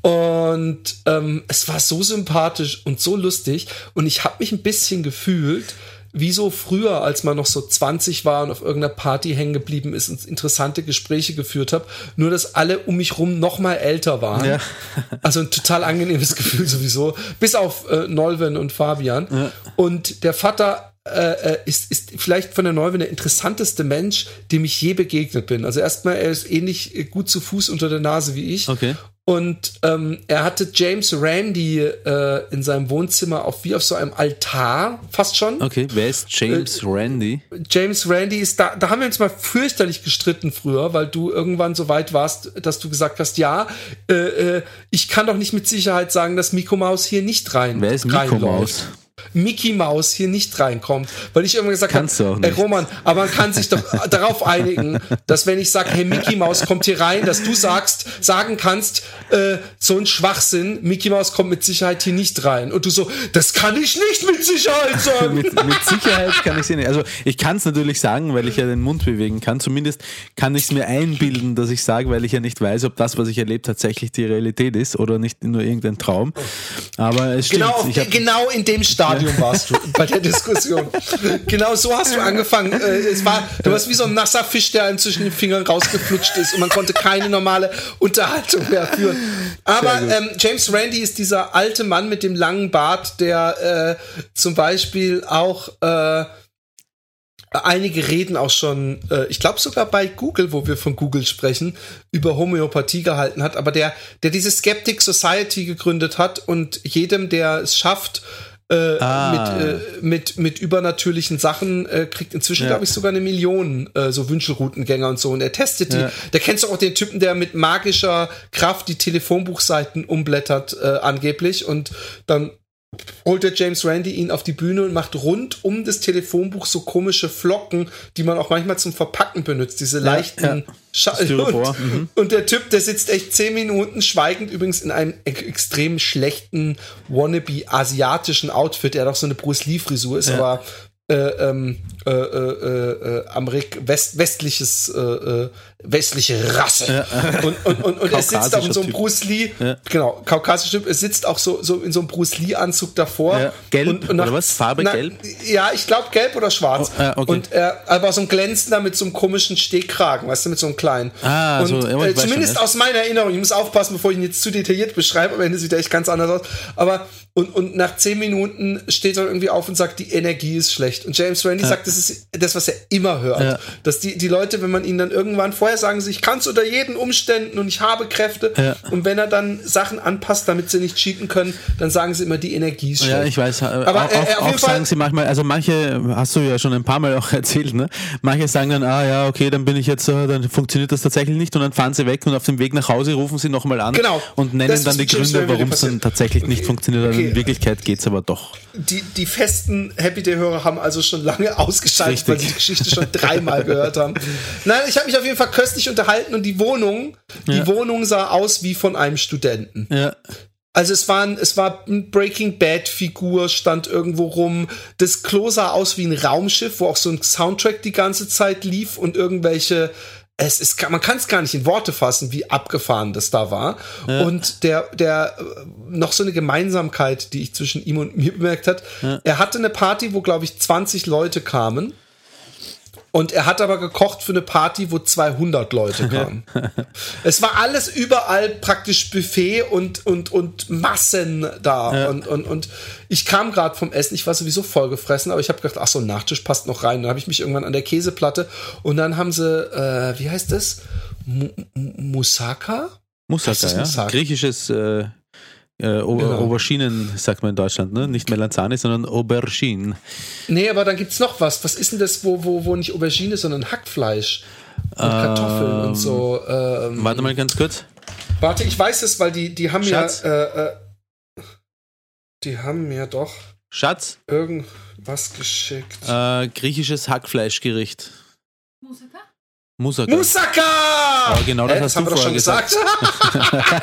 Und ähm, es war so sympathisch und so lustig. Und ich habe mich ein bisschen gefühlt, wie so früher, als man noch so 20 war und auf irgendeiner Party hängen geblieben ist und interessante Gespräche geführt habe. Nur, dass alle um mich rum noch mal älter waren. Ja. [LAUGHS] Also ein total angenehmes [LAUGHS] Gefühl sowieso. Bis auf äh, Nolven und Fabian. Und der Vater äh, äh, ist, ist vielleicht von der Neuwen der interessanteste Mensch, dem ich je begegnet bin. Also erstmal, er ist ähnlich äh, gut zu Fuß unter der Nase wie ich. Okay. Und ähm, er hatte James Randy äh, in seinem Wohnzimmer auf wie auf so einem Altar, fast schon. Okay. Wer ist James Äh, Randy? James Randy ist da, da haben wir uns mal fürchterlich gestritten früher, weil du irgendwann so weit warst, dass du gesagt hast, ja, äh, äh, ich kann doch nicht mit Sicherheit sagen, dass Mickey Maus hier nicht rein Wer ist reinläuft. Maus? Mickey Maus hier nicht reinkommt, weil ich irgendwann gesagt habe, ey. Roman, aber man kann sich doch [LAUGHS] darauf einigen, dass wenn ich sage, hey Mickey Maus kommt hier rein, dass du sagst, sagen kannst, äh, so ein Schwachsinn, Mickey Maus kommt mit Sicherheit hier nicht rein. Und du so, das kann ich nicht mit Sicherheit [LAUGHS] sagen. mit, mit Sicherheit kann ich es nicht. Also ich kann es natürlich sagen, weil ich ja den Mund bewegen kann. Zumindest kann ich es mir einbilden, dass ich sage, weil ich ja nicht weiß, ob das, was ich erlebt, tatsächlich die Realität ist oder nicht nur irgendein Traum. Aber es stimmt. Genau, auf, genau in dem Stadium warst du bei der Diskussion. genau so hast du angefangen. Äh, es war, du warst wie so ein nasser Fisch, der einem zwischen den Fingern rausgeflutscht ist und man konnte keine normale Unterhaltung mehr führen. Aber ähm, James Randy ist dieser alte Mann mit dem langen Bart, der äh, zum Beispiel auch äh, einige Reden auch schon, äh, ich glaube sogar bei Google, wo wir von Google sprechen, über Homöopathie gehalten hat, aber der, der diese Skeptic Society gegründet hat und jedem, der es schafft, äh, Ah. mit, äh, mit, mit übernatürlichen Sachen, äh, kriegt inzwischen, Ja. glaube ich, sogar eine Million äh, so Wünschelroutengänger und so. Und er testet die. Ja. Da kennst du auch den Typen, der mit magischer Kraft die Telefonbuchseiten umblättert, äh, angeblich, und dann holt der James Randy ihn auf die Bühne und macht rund um das Telefonbuch so komische Flocken, die man auch manchmal zum Verpacken benutzt, diese leichten ja. Scha Styropor, und, mhm. und der Typ, der sitzt echt zehn Minuten schweigend, übrigens in einem ex extrem schlechten wannabe asiatischen Outfit. Er hat auch so eine Bruce Lee Frisur, ist aber äh, ähm, äh, äh, äh, Amerik West westliches äh, äh, westliche Rasse und, und, und, und er sitzt auch in so einem Typ. Bruce Lee Ja. genau kaukasischer Typ er sitzt auch so, so in so einem Bruce Lee Anzug davor Ja. Gelb und, und nach, oder was? Farbe na, gelb? ja ich glaube gelb oder schwarz Oh, ah, okay. und er aber so ein glänzender mit so einem komischen Stehkragen weißt du mit so einem kleinen Ah, und so, ja, äh, schon, zumindest ja. aus meiner Erinnerung ich muss aufpassen bevor ich ihn jetzt zu detailliert beschreibe aber Ende sieht er echt ganz anders aus aber und, und nach zehn Minuten steht er irgendwie auf und sagt, die Energie ist schlecht. Und James Randy sagt, das ist das, was er immer hört. Ja. Dass die, die Leute, wenn man ihnen dann irgendwann vorher sagen sie, ich kann es unter jeden Umständen und ich habe Kräfte. Ja. Und wenn er dann Sachen anpasst, damit sie nicht cheaten können, dann sagen sie immer, die Energie ist schlecht. Ja, ich weiß. Aber Aber, auch, äh, auch, sagen sie manchmal, also manche, hast du ja schon ein paar Mal auch [LAUGHS] erzählt, ne? Manche sagen dann, ah ja, okay, dann bin ich jetzt, äh, dann funktioniert das tatsächlich nicht und dann fahren sie weg und auf dem Weg nach Hause rufen sie nochmal an Genau. und nennen Das dann die Gründe, warum es dann tatsächlich nicht Okay. funktioniert. Also Okay. In Wirklichkeit geht's aber doch. die, die festen Happy Day-Hörer haben also schon lange ausgeschaltet, Richtig. weil sie die Geschichte schon dreimal gehört haben. Nein, ich habe mich auf jeden Fall köstlich unterhalten und die Wohnung, die Ja. Wohnung sah aus wie von einem Studenten. Ja. Also es war, ein, es war ein Breaking Bad Figur stand irgendwo rum. Das Klo sah aus wie ein Raumschiff, wo auch so ein Soundtrack die ganze Zeit lief und irgendwelche es ist, man kann es gar nicht in Worte fassen, wie abgefahren das da war. Und der, der, äh, noch so eine Gemeinsamkeit, die ich zwischen ihm und mir bemerkt hat. Er hatte eine Party, wo, glaube ich, 20 Leute kamen. Und er hat aber gekocht für eine Party, wo 200 Leute [LAUGHS] kamen. es war alles überall praktisch Buffet und, und, und Massen da. Und, und, und ich kam gerade vom Essen, ich war sowieso vollgefressen, aber ich habe gedacht, ach so, ein Nachtisch passt noch rein. Dann habe ich mich irgendwann an der Käseplatte und dann haben sie, äh, wie heißt das? Mu- Moussaka? Moussaka, Heißt das ja. Moussaka? Griechisches äh, äh, o Genau. Auberginen, sagt man in Deutschland, ne? Nicht Melanzane, sondern Aubergine. Nee, aber dann gibt's noch was. Was ist denn das, wo, wo, wo nicht Aubergine, sondern Hackfleisch und Kartoffeln und so? Ähm, Warte mal ganz kurz. Warte, ich weiß es, weil die, die haben Schatz? ja, äh, äh, die haben mir doch Schatz, irgendwas geschickt. äh, griechisches Hackfleischgericht. Moussaka. Moussaka! Aber genau das Hä, hast haben du wir doch schon vorher gesagt. [LAUGHS]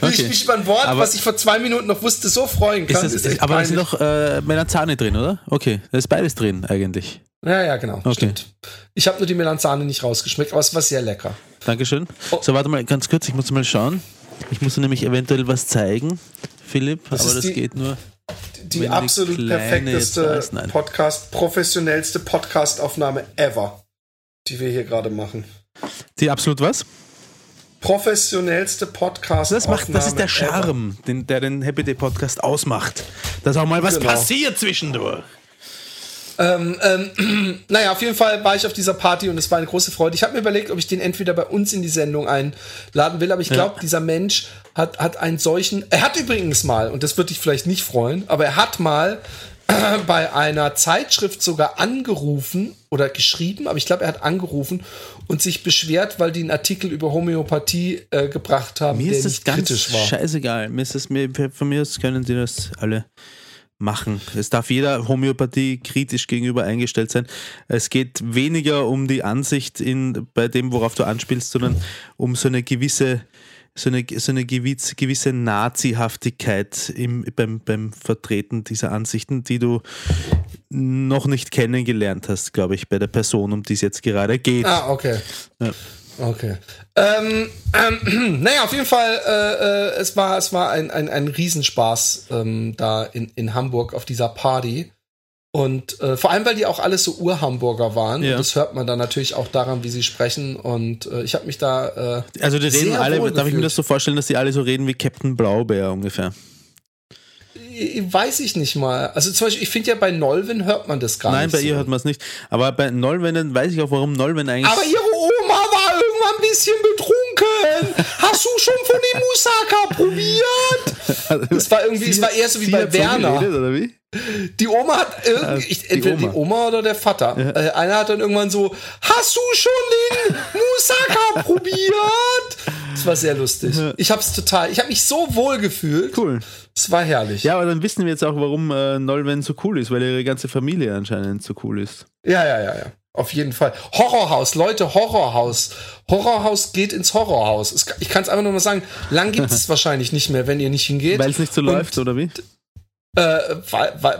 Wie ich Okay. mich über ein Wort, Aber- was ich vor zwei Minuten noch wusste, so freuen kann. Ist das, echt aber da sind doch äh, Melanzane drin, oder? Okay, da ist beides drin eigentlich. Ja, ja, genau. Okay. Stimmt. Ich habe nur die Melanzane nicht rausgeschmeckt, aber es war sehr lecker. Dankeschön. Oh. So, warte mal ganz kurz, ich muss mal schauen. Ich muss nämlich eventuell was zeigen, Philipp, Das aber ist das die- geht nur. Die absolut perfekteste. Podcast, professionellste Podcast-Aufnahme ever, die wir hier gerade machen. Die absolut was? Professionellste Podcast. Das, macht, das ist der Charme, den, der den Happy Day Podcast ausmacht. Dass auch mal was Genau. passiert zwischendurch. Ähm, ähm, [CLEARS THROAT] naja, auf jeden Fall war ich auf dieser Party und es war eine große Freude. Ich habe mir überlegt, ob ich den entweder bei uns in die Sendung einladen will, aber ich glaube, dieser Mensch hat, hat einen solchen. Er hat übrigens mal, und das würde dich vielleicht nicht freuen, aber er hat mal [CLEARS THROAT] bei einer Zeitschrift sogar angerufen oder geschrieben, aber ich glaube, er hat angerufen und sich beschwert, weil die einen Artikel über Homöopathie äh, gebracht haben, Mir der ist das nicht ganz kritisch war. scheißegal. Mir ist das, mir, von mir aus können die das alle machen. Es darf jeder Homöopathie kritisch gegenüber eingestellt sein. Es geht weniger um die Ansicht in, bei dem, worauf du anspielst, sondern um so eine gewisse so eine, so eine gewisse, gewisse Nazihaftigkeit im, beim, beim Vertreten dieser Ansichten, die du noch nicht kennengelernt hast, glaube ich, bei der Person, um die es jetzt gerade geht. Ah, okay. Ja. Okay. Ähm, ähm, [CLEARS THROAT] naja, auf jeden Fall, äh, äh, es war, es war ein, ein, ein Riesenspaß ähm, da in, in Hamburg auf dieser Party. Und äh, vor allem, weil die auch alles so Ur-Hamburger waren. Ja. Und das hört man dann natürlich auch daran, wie sie sprechen. Und äh, ich habe mich da. Äh, Also die reden alle, darf ich mir gefühlt. das so vorstellen, dass die alle so reden wie Captain Blaubeer ungefähr? äh, weiß ich nicht mal. Also zum Beispiel, ich finde ja bei Nolven hört man das gar Nein, nicht. bei so. ihr hört man es nicht. Aber bei Nolven weiß ich auch, warum Nolven eigentlich. Aber ihre Oma war irgendwann ein bisschen betrunken. [LAUGHS] Hast du schon von dem Moussaka probiert? [LAUGHS] Das war irgendwie, es war eher so wie bei Werner. geredet, oder wie? Die Oma hat irgendwie, ich, die entweder die Oma. Oma oder der Vater. Äh, einer hat dann irgendwann so, hast du schon den Moussaka [LAUGHS] probiert? Es war sehr lustig. Ich habe es total, ich habe mich so wohl gefühlt. Cool. Es war herrlich. Ja, aber dann wissen wir jetzt auch, warum äh, Nolwenn so cool ist, weil ihre ganze Familie anscheinend so cool ist. Ja, ja, ja, ja. Auf jeden Fall. Horrorhaus, Leute, Horrorhaus. Horrorhaus geht ins Horrorhaus. Ich kann es einfach nur mal sagen, lang gibt [LAUGHS] es wahrscheinlich nicht mehr, wenn ihr nicht hingeht. Weil es nicht so Und, läuft, oder wie? Äh,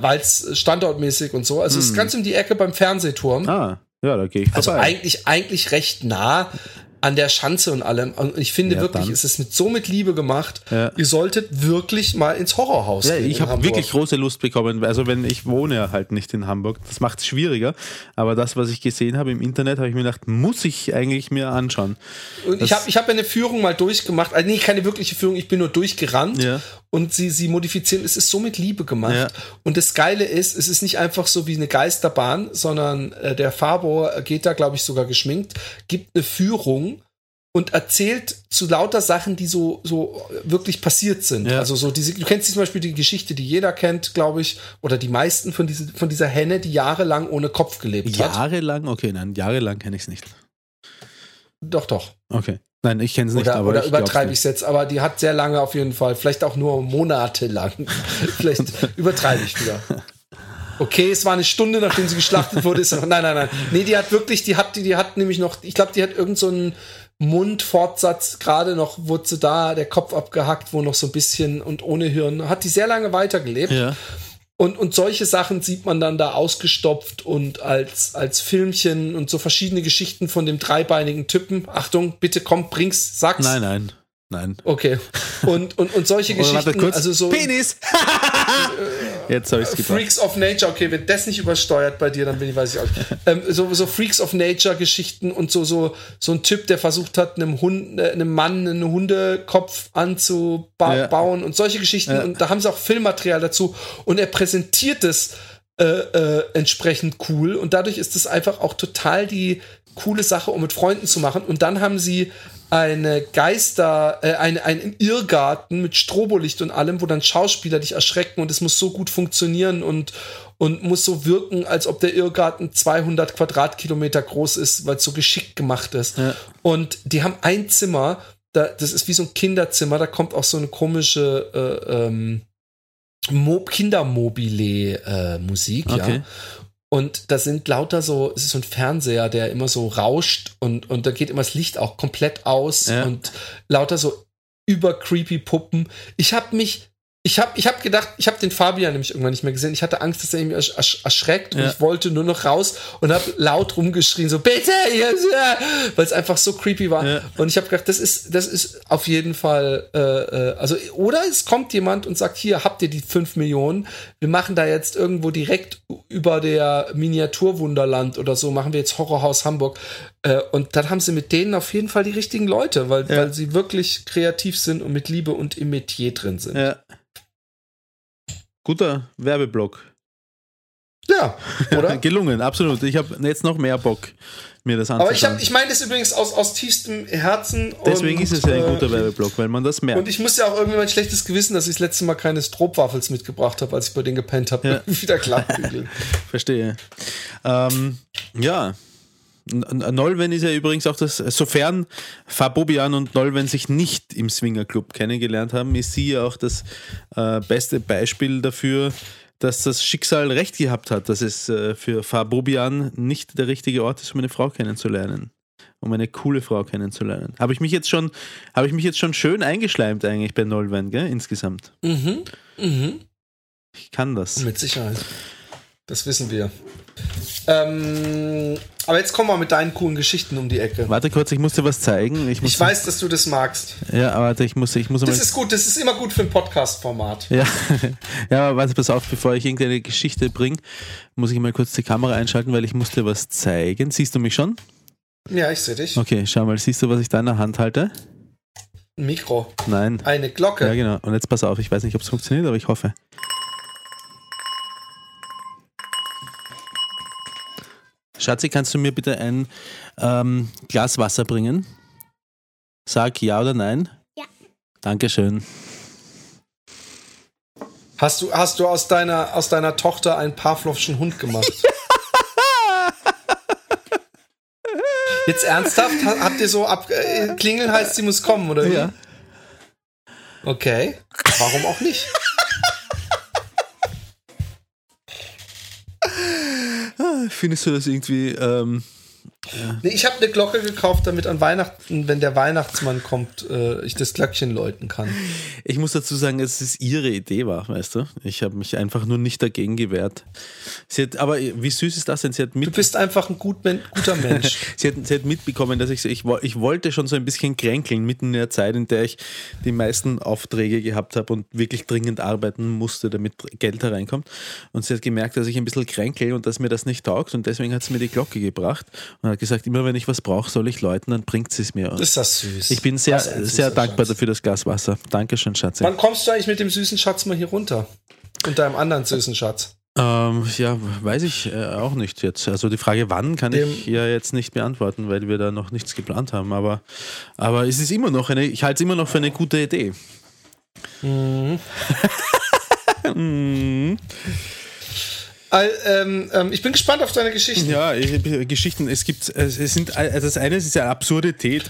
weil es standortmäßig und so. Also es ist ganz um die Ecke beim Fernsehturm. Ah, ja, da gehe ich Also vorbei. eigentlich, eigentlich recht nah an der Schanze und allem. Und ich finde Ja, wirklich, dann. es ist mit so mit Liebe gemacht. Ja. Ihr solltet wirklich mal ins Horrorhaus Ja, gehen. ich habe wirklich große Lust bekommen. Also wenn ich wohne halt nicht in Hamburg, das macht es schwieriger. Aber das, was ich gesehen habe im Internet, habe ich mir gedacht, muss ich eigentlich mir anschauen. Und ich Das- habe ich hab eine Führung mal durchgemacht. Also nee, keine wirkliche Führung, ich bin nur durchgerannt. Ja. Und sie, sie modifizieren, es ist so mit Liebe gemacht. Ja. Und das Geile ist, es ist nicht einfach so wie eine Geisterbahn, sondern äh, der Fabo geht da, glaube ich, sogar geschminkt, gibt eine Führung und erzählt zu lauter Sachen, die so, so wirklich passiert sind. Ja. Also so diese, du kennst zum Beispiel die Geschichte, die jeder kennt, glaube ich, oder die meisten von, diese, von dieser Henne, die jahrelang ohne Kopf gelebt hat. Jahrelang? Okay, nein, jahrelang kenne ich es nicht. Doch, doch. Okay. Nein, ich kenne es nicht, Oder, aber oder ich übertreibe ich es jetzt, aber die hat sehr lange auf jeden Fall, vielleicht auch nur monatelang. [LAUGHS] vielleicht übertreibe ich wieder. Okay, es war eine Stunde, nachdem sie geschlachtet wurde. Ist nein, nein, nein. Nee, die hat wirklich, die hat, die, die hat nämlich noch, ich glaube, die hat irgend so einen Mundfortsatz, gerade noch wurde da, der Kopf abgehackt, wo noch so ein bisschen und ohne Hirn, hat die sehr lange weitergelebt. Ja. Und, und solche Sachen sieht man dann da ausgestopft und als, als Filmchen und so verschiedene Geschichten von dem dreibeinigen Typen. Achtung, bitte komm, bring's, sag's. Nein, nein, nein. Okay. Und, und, und solche [LAUGHS] Oder Geschichten, also so Penis! [LAUGHS] Jetzt habe ich es. Freaks of Nature, okay, wenn das nicht übersteuert bei dir, dann bin ich, weiß ich auch nicht. [LAUGHS] ähm, so, so Freaks of Nature Geschichten und so, so, so ein Typ, der versucht hat, einem Hund, äh, einem Mann einen Hundekopf anzubauen Ja. und solche Geschichten. Ja. Und da haben sie auch Filmmaterial dazu. Und er präsentiert es äh, äh, entsprechend cool. Und dadurch ist es einfach auch total die coole Sache, um mit Freunden zu machen. Und dann haben sie eine Geister, äh, eine, einen Irrgarten mit Strobolicht und allem, wo dann Schauspieler dich erschrecken und es muss so gut funktionieren und, und muss so wirken, als ob der Irrgarten 200 Quadratkilometer groß ist, weil es so geschickt gemacht ist. Ja. Und die haben ein Zimmer, da, das ist wie so ein Kinderzimmer, da kommt auch so eine komische äh, ähm, Mo Kindermobile-Musik, Okay. ja. Und da sind lauter so, es ist so ein Fernseher, der immer so rauscht und, und da geht immer das Licht auch komplett aus Ja. und lauter so über creepy Puppen. Ich habe mich, ich habe ich hab gedacht, ich habe den Fabian nämlich irgendwann nicht mehr gesehen. Ich hatte Angst, dass er mich ersch ersch erschreckt und Ja. ich wollte nur noch raus und habe laut rumgeschrien, so bitte, weil es einfach so creepy war. Ja. Und ich habe gedacht, das ist, das ist auf jeden Fall, äh, äh, also, oder es kommt jemand und sagt, hier habt ihr die 5 Millionen, wir machen da jetzt irgendwo direkt über der Miniaturwunderland oder so, machen wir jetzt Horrorhaus Hamburg. Äh, und dann haben sie mit denen auf jeden Fall die richtigen Leute, weil, Ja. weil sie wirklich kreativ sind und mit Liebe und im Metier drin sind. Ja. Guter Werbeblock. Ja, oder? [LAUGHS] Gelungen, absolut. Ich habe jetzt noch mehr Bock, mir das Aber ich, anzuschauen. hab, ich meine das übrigens aus, aus tiefstem Herzen. Deswegen und, ist es ja ein äh, guter Werbeblock, weil man das merkt. Und ich muss ja auch irgendwie mein schlechtes Gewissen, dass ich das letzte Mal keine Stroopwaffels mitgebracht habe, als ich bei denen gepennt habe, Ja. [LAUGHS] wieder klappbügeln. [LAUGHS] Verstehe. Ähm, ja. N- N- Nolwenn ist ja übrigens auch das, sofern Fabobian und Nolwenn sich nicht im Swingerclub kennengelernt haben, ist sie ja auch das äh, beste Beispiel dafür, dass das Schicksal recht gehabt hat, dass es äh, für Fabobian nicht der richtige Ort ist, um eine Frau kennenzulernen. Um eine coole Frau kennenzulernen. Habe ich mich jetzt schon, habe ich mich jetzt schon schön eingeschleimt eigentlich bei Nolwenn, gell, insgesamt. mhm, mhm. Ich kann das. Mit Sicherheit. Das wissen wir. Ähm, aber jetzt kommen wir mit deinen coolen Geschichten um die Ecke. Warte kurz, ich muss dir was zeigen. Ich, Ich weiß, dass du das magst. Ja, aber warte, ich muss, ich muss. Das ist gut, das ist immer gut für ein Podcast-Format. Ja, [LAUGHS] ja, aber warte, pass auf, bevor ich irgendeine Geschichte bringe, muss ich mal kurz die Kamera einschalten, weil ich muss dir was zeigen. Siehst du mich schon? Ja, ich sehe dich. Okay, schau mal, siehst du, was ich da in der Hand halte? Ein Mikro, Nein. eine Glocke. Ja, genau. Und jetzt pass auf, ich weiß nicht, ob es funktioniert, aber ich hoffe. Schatzi, kannst du mir bitte ein ähm, Glas Wasser bringen? Sag ja oder nein? Ja. Dankeschön. Hast du, hast du aus deiner, aus deiner Tochter einen Pavlovschen Hund gemacht? [LAUGHS] Jetzt ernsthaft? Ha- Habt ihr so ab äh, klingeln heißt, sie muss kommen, oder wie? Ja. Okay. Warum auch nicht? Findest du das irgendwie, ähm, Nee, ich habe eine Glocke gekauft, damit an Weihnachten, wenn der Weihnachtsmann kommt, äh, ich das Glöckchen läuten kann. ich muss dazu sagen, dass es ihre Idee war, weißt du? Ich habe mich einfach nur nicht dagegen gewehrt. Sie hat, aber wie süß ist das denn? Sie hat Du mit, bist einfach ein gut, guter Mensch. [LAUGHS] sie hat, sie hat mitbekommen, dass ich, so- ich, ich wollte schon so ein bisschen kränkeln, mitten in der Zeit, in der ich die meisten Aufträge gehabt habe und wirklich dringend arbeiten musste, damit Geld hereinkommt. Und sie hat gemerkt, dass ich ein bisschen kränkel und dass mir das nicht taugt und deswegen hat sie mir die Glocke gebracht und hat gesagt, immer wenn ich was brauche, soll ich läuten, dann bringt sie es mir. ist das süß. Ich bin sehr, sehr dankbar Schatz. dafür das Glas Wasser. Dankeschön, Schatzi. Wann kommst du eigentlich mit dem süßen Schatz mal hier runter? Und deinem anderen süßen Schatz? Ähm, ja, weiß ich äh, auch nicht jetzt. Also die Frage, wann, kann Dem- ich ja jetzt nicht beantworten, weil wir da noch nichts geplant haben. Aber, aber es ist immer noch eine, ich halte es immer noch für eine gute Idee. [LAUGHS] All, ähm, ähm, ich bin gespannt auf deine Geschichten. Ja, ich, Geschichten, es gibt, es sind, also das eine ist ja Absurdität.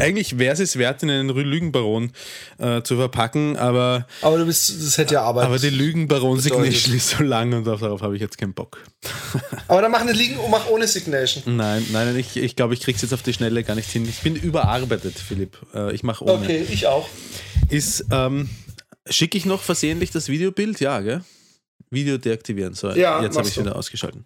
Eigentlich wäre es es wert, in einen Lügenbaron äh, zu verpacken, aber, Aber du bist, das hätte ja Arbeit. aber die Lügenbaron-Signation ist so lang und darauf habe ich jetzt keinen Bock. [LAUGHS] Aber dann mach eine Liegen und mach ohne Signation. Nein, nein, nein, ich, ich glaube, ich krieg's jetzt auf die Schnelle gar nicht hin. Ich bin überarbeitet, Philipp. Äh, ich mache ohne. Okay, ich auch. Ist, ähm, schicke ich noch versehentlich das Videobild? Ja, gell? Video deaktivieren. So, Ja, jetzt habe ich du. wieder ausgeschalten.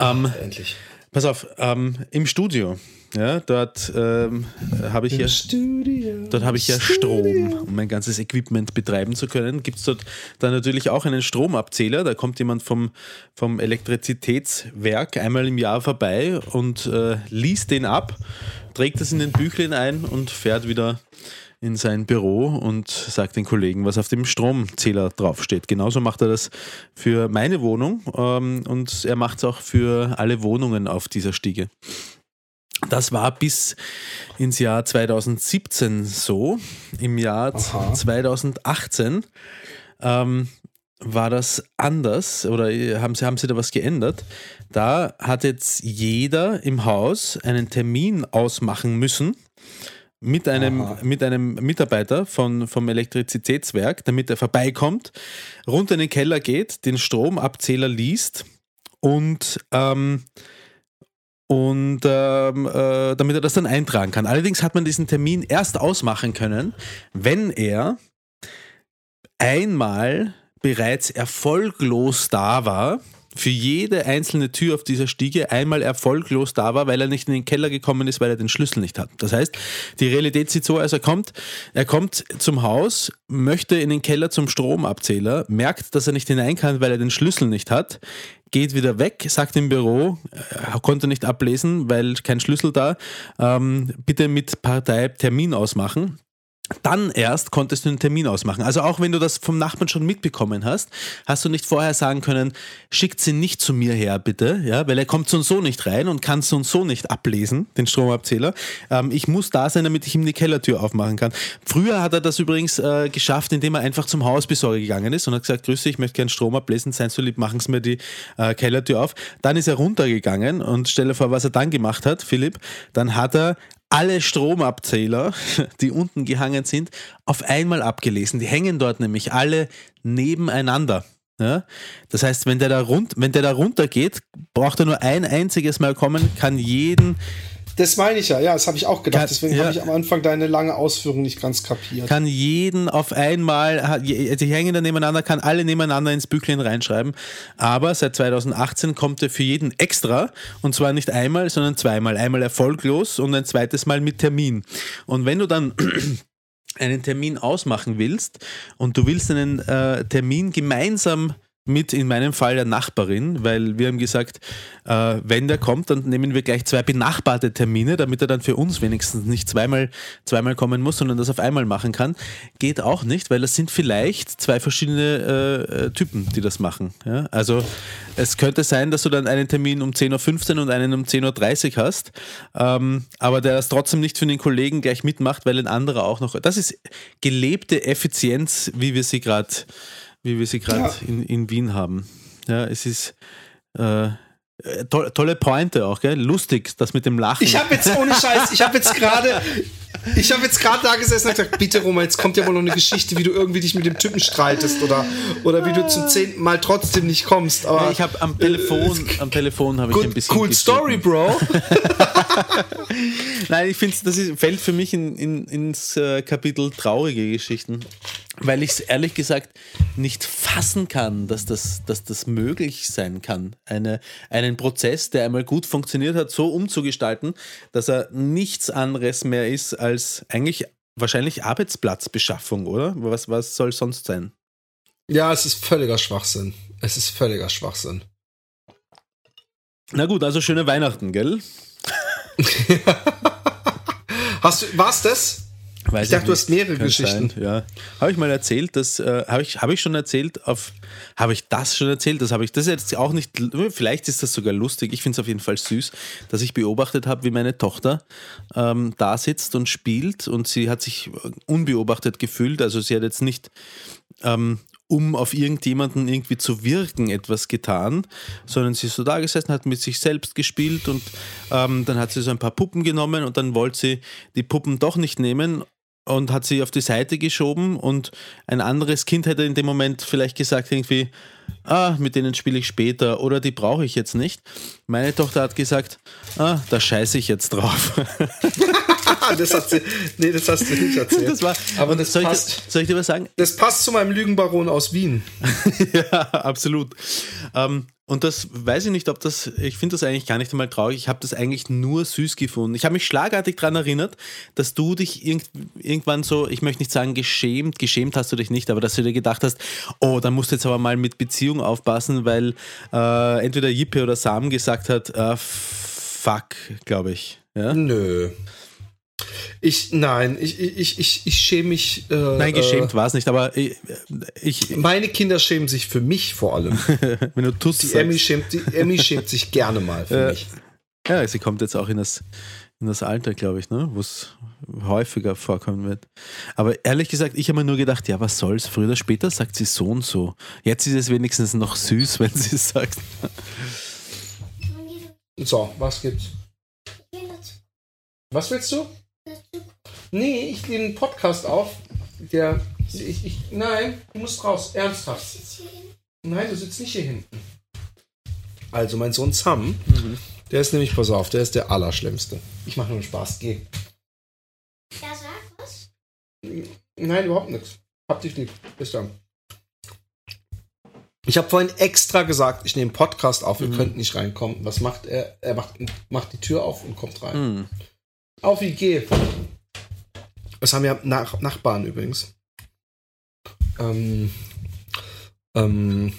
Ähm, Endlich. pass auf, ähm, im Studio, ja, dort ähm, habe ich ja. Studio. Dort habe ich ja Strom, um mein ganzes Equipment betreiben zu können. Gibt es dort dann natürlich auch einen Stromabzähler. Da kommt jemand vom, vom Elektrizitätswerk einmal im Jahr vorbei und äh, liest den ab, trägt das in den Büchlein ein und fährt wieder in sein Büro und sagt den Kollegen, was auf dem Stromzähler draufsteht. Genauso macht er das für meine Wohnung ähm, und er macht es auch für alle Wohnungen auf dieser Stiege. Das war bis ins Jahr 2017 so. Im Jahr Aha. 2018 ähm, war das anders oder haben sie, haben sie da was geändert. Da hat jetzt jeder im Haus einen Termin ausmachen müssen mit einem, Aha. mit einem Mitarbeiter von, vom Elektrizitätswerk, damit er vorbeikommt, runter in den Keller geht, den Stromabzähler liest und ähm, und ähm, äh, damit er das dann eintragen kann. Allerdings hat man diesen Termin erst ausmachen können, wenn er einmal bereits erfolglos da war, für jede einzelne Tür auf dieser Stiege einmal erfolglos da war, weil er nicht in den Keller gekommen ist, weil er den Schlüssel nicht hat. Das heißt, die Realität sieht so aus, er kommt, er kommt zum Haus, möchte in den Keller zum Stromabzähler, merkt, dass er nicht hinein kann, weil er den Schlüssel nicht hat, geht wieder weg, sagt im Büro, er konnte nicht ablesen, weil kein Schlüssel da, ähm, bitte mit Partei Termin ausmachen. Dann erst konntest du einen Termin ausmachen. Also auch wenn du das vom Nachbarn schon mitbekommen hast, hast du nicht vorher sagen können, schickt sie nicht zu mir her, bitte, ja, weil er kommt so und so nicht rein und kann so und so nicht ablesen, den Stromabzähler. Ähm, ich muss da sein, damit ich ihm die Kellertür aufmachen kann. Früher hat er das übrigens äh, geschafft, indem er einfach zum Hausbesorger gegangen ist und hat gesagt, grüß dich, ich möchte gerne Strom ablesen, seien so lieb, machen Sie mir die äh, Kellertür auf. Dann ist er runtergegangen und stell dir vor, was er dann gemacht hat, Philipp, dann hat er alle Stromabzähler, die unten gehangen sind, auf einmal abgelesen. Die hängen dort nämlich alle nebeneinander. Ja? Das heißt, wenn der, da rund, wenn der da runter geht, braucht er nur ein einziges Mal kommen, kann jeden, Das meine ich ja, ja, das habe ich auch gedacht. Deswegen ja. habe ich am Anfang deine lange Ausführung nicht ganz kapiert. kann jeden auf einmal, die hängen da nebeneinander, kann alle nebeneinander ins Büchlein reinschreiben. Aber seit 2018 kommt er für jeden extra und zwar nicht einmal, sondern zweimal. Einmal erfolglos und ein zweites Mal mit Termin. Und wenn du dann [CLEARS THROAT] einen Termin ausmachen willst und du willst einen äh, Termin gemeinsam mit in meinem Fall der Nachbarin, weil wir haben gesagt, äh, wenn der kommt, dann nehmen wir gleich zwei benachbarte Termine, damit er dann für uns wenigstens nicht zweimal, zweimal kommen muss, sondern das auf einmal machen kann. Geht auch nicht, weil das sind vielleicht zwei verschiedene äh, Typen, die das machen. Ja? Also es könnte sein, dass du dann einen Termin um 10.15 Uhr und einen um 10.30 Uhr hast, ähm, aber der das trotzdem nicht für den Kollegen gleich mitmacht, weil ein anderer auch noch. Das ist gelebte Effizienz, wie wir sie gerade wie wir sie gerade Ja. in, in Wien haben. Ja, es ist, äh, Äh, to tolle Pointe auch, gell? Lustig, das mit dem Lachen. Ich habe jetzt ohne Scheiß, ich habe jetzt gerade, ich habe jetzt gerade da gesessen und gesagt, bitte Roman, jetzt kommt ja wohl noch eine Geschichte, wie du irgendwie dich mit dem Typen streitest oder oder wie du zum zehnten Mal trotzdem nicht kommst. Aber Ja, ich habe am Telefon, am Telefon habe ich ein bisschen. cool gestritten. Story, Bro. [LAUGHS] Nein, ich finde, das ist, fällt für mich in, in, ins äh, Kapitel traurige Geschichten, weil ich es ehrlich gesagt nicht fassen kann, dass das, dass das möglich sein kann, eine, einen Prozess, der einmal gut funktioniert hat, so umzugestalten, dass er nichts anderes mehr ist als eigentlich wahrscheinlich Arbeitsplatzbeschaffung, oder? Was, was soll sonst sein? Ja, es ist völliger Schwachsinn. Es ist völliger Schwachsinn. Na gut, also schöne Weihnachten, gell? [LAUGHS] Hast du, war's das? Weiß Ich dachte, du hast mehrere Kann Geschichten. Sein, ja. Habe ich mal erzählt, das äh, habe ich, hab ich schon erzählt, auf habe ich das schon erzählt? Das habe ich das jetzt auch nicht vielleicht ist das sogar lustig. Ich finde es auf jeden Fall süß, dass ich beobachtet habe, wie meine Tochter ähm, da sitzt und spielt und sie hat sich unbeobachtet gefühlt, also sie hat jetzt nicht ähm, um auf irgendjemanden irgendwie zu wirken, etwas getan, sondern sie ist so da gesessen, hat mit sich selbst gespielt und ähm, dann hat sie so ein paar Puppen genommen und dann wollte sie die Puppen doch nicht nehmen und hat sie auf die Seite geschoben und ein anderes Kind hätte in dem Moment vielleicht gesagt irgendwie, ah, mit denen spiele ich später oder die brauche ich jetzt nicht. Meine Tochter hat gesagt, ah, da scheiße ich jetzt drauf. [LAUGHS] das hat sie, nee, das hast du nicht erzählt. Das war, Aber das soll, passt. ich, soll ich dir was sagen? Das passt zu meinem Lügenbaron aus Wien. [LAUGHS] ja, absolut. Ähm, und das weiß ich nicht, ob das, ich finde das eigentlich gar nicht einmal traurig. Ich habe das eigentlich nur süß gefunden. Ich habe mich schlagartig daran erinnert, dass du dich irgend, irgendwann so, ich möchte nicht sagen geschämt, geschämt hast du dich nicht, aber dass du dir gedacht hast, oh, dann musst du jetzt aber mal mit Beziehung aufpassen, weil äh, entweder Jippe oder Sam gesagt hat, äh, fuck, glaube ich. Ja? Nö. Ich, nein, ich, ich, ich, ich schäme mich. Äh, Nein, geschämt Äh, war es nicht, aber ich, ich meine Kinder schämen sich für mich vor allem. [LAUGHS] wenn du tust, Die Emmy schämt, die Emmy schämt sich gerne mal für Äh, mich. Ja, sie kommt jetzt auch in das, in das Alter, glaube ich, ne? wo es häufiger vorkommen wird. Aber ehrlich gesagt, ich habe mir nur gedacht, ja, was soll's? Früher oder später sagt sie so und so. Jetzt ist es wenigstens noch süß, [LAUGHS] wenn sie es sagt. So, was gibt's? Was willst du? Nee, ich nehme einen Podcast auf. Der. Ich, ich, nein, du musst raus. Ernsthaft. Nein, du sitzt nicht hier hinten. Also, mein Sohn Sam, der ist nämlich, pass auf, der ist der Allerschlimmste. Ich mache nur einen Spaß, geh. Ja, sag was. Nein, überhaupt nichts. Hab dich lieb. Bis dann. Ich habe vorhin extra gesagt, ich nehme einen Podcast auf, ihr könnt nicht reinkommen. Was macht er? Er macht, macht die Tür auf und kommt rein. Hm. Auf geh. Das haben ja Nach Nachbarn übrigens. Ähm, ähm,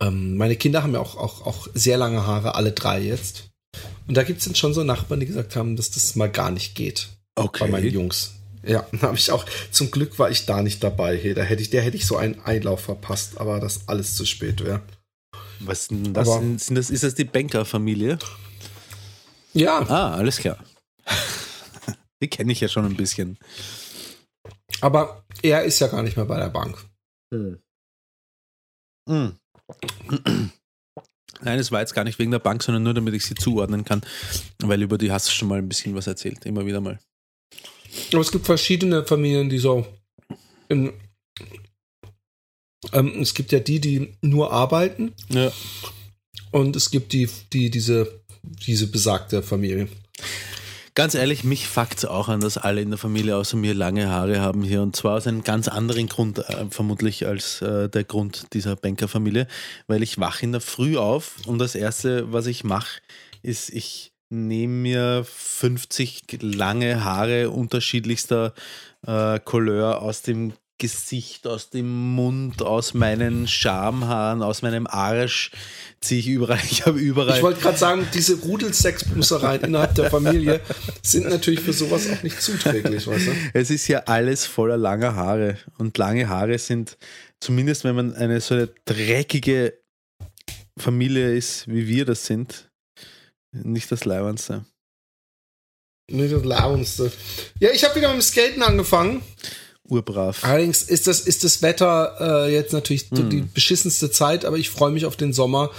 ähm, meine Kinder haben ja auch, auch, auch sehr lange Haare, alle drei jetzt. Und da gibt es dann schon so Nachbarn, die gesagt haben, dass das mal gar nicht geht bei meinen Okay. Jungs. Ja, [LAUGHS] habe ich auch, zum Glück war ich da nicht dabei. Hey, da hätte ich, der hätte ich so einen Einlauf verpasst, aber das alles zu spät wäre. Was denn das, Aber- sind, sind das? Ist das die Banker-Familie? Ja, Ah, alles klar. [LAUGHS] Die kenne ich ja schon ein bisschen. aber er ist ja gar nicht mehr bei der Bank. Hm. [CLEARS THROAT] Nein, es war jetzt gar nicht wegen der Bank, sondern nur damit ich sie zuordnen kann, weil über die hast du schon mal ein bisschen was erzählt, immer wieder mal. Aber es gibt verschiedene Familien, die so. In, ähm, es gibt ja die, die nur arbeiten Ja. und es gibt die, die diese, diese besagte Familie. Ganz ehrlich, mich fuckt auch an, dass alle in der Familie außer mir lange Haare haben hier und zwar aus einem ganz anderen Grund äh, vermutlich als äh, der Grund dieser Bankerfamilie, weil ich wache in der Früh auf und das erste, was ich mache, ist, ich nehme mir 50 lange Haare unterschiedlichster äh, Couleur aus dem Gesicht, aus dem Mund, aus meinen Schamhaaren, aus meinem Arsch ziehe ich überall. Ich habe überall. Ich wollte gerade sagen, diese Rudelsexbumsereien innerhalb der Familie sind natürlich für sowas auch nicht zuträglich, weißt du? Es ist ja alles voller langer Haare. Und lange Haare sind, zumindest wenn man eine so eine dreckige Familie ist, wie wir das sind, nicht das Leibendste. Nicht das Launste. Ja, ich habe wieder mit dem Skaten angefangen. Urbrav. Allerdings ist das, ist das Wetter äh, jetzt natürlich Hm. die beschissenste Zeit, aber ich freue mich auf den Sommer.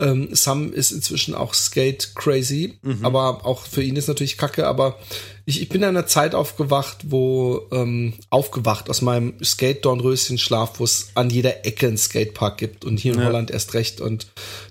Ähm, Sam ist inzwischen auch Skate crazy, aber auch für ihn ist natürlich Kacke. Aber ich, ich bin in einer Zeit aufgewacht, wo ähm, aufgewacht aus meinem Skate-Dornröschen-Schlaf, wo es an jeder Ecke einen Skatepark gibt und hier in Ja. Holland erst recht. Und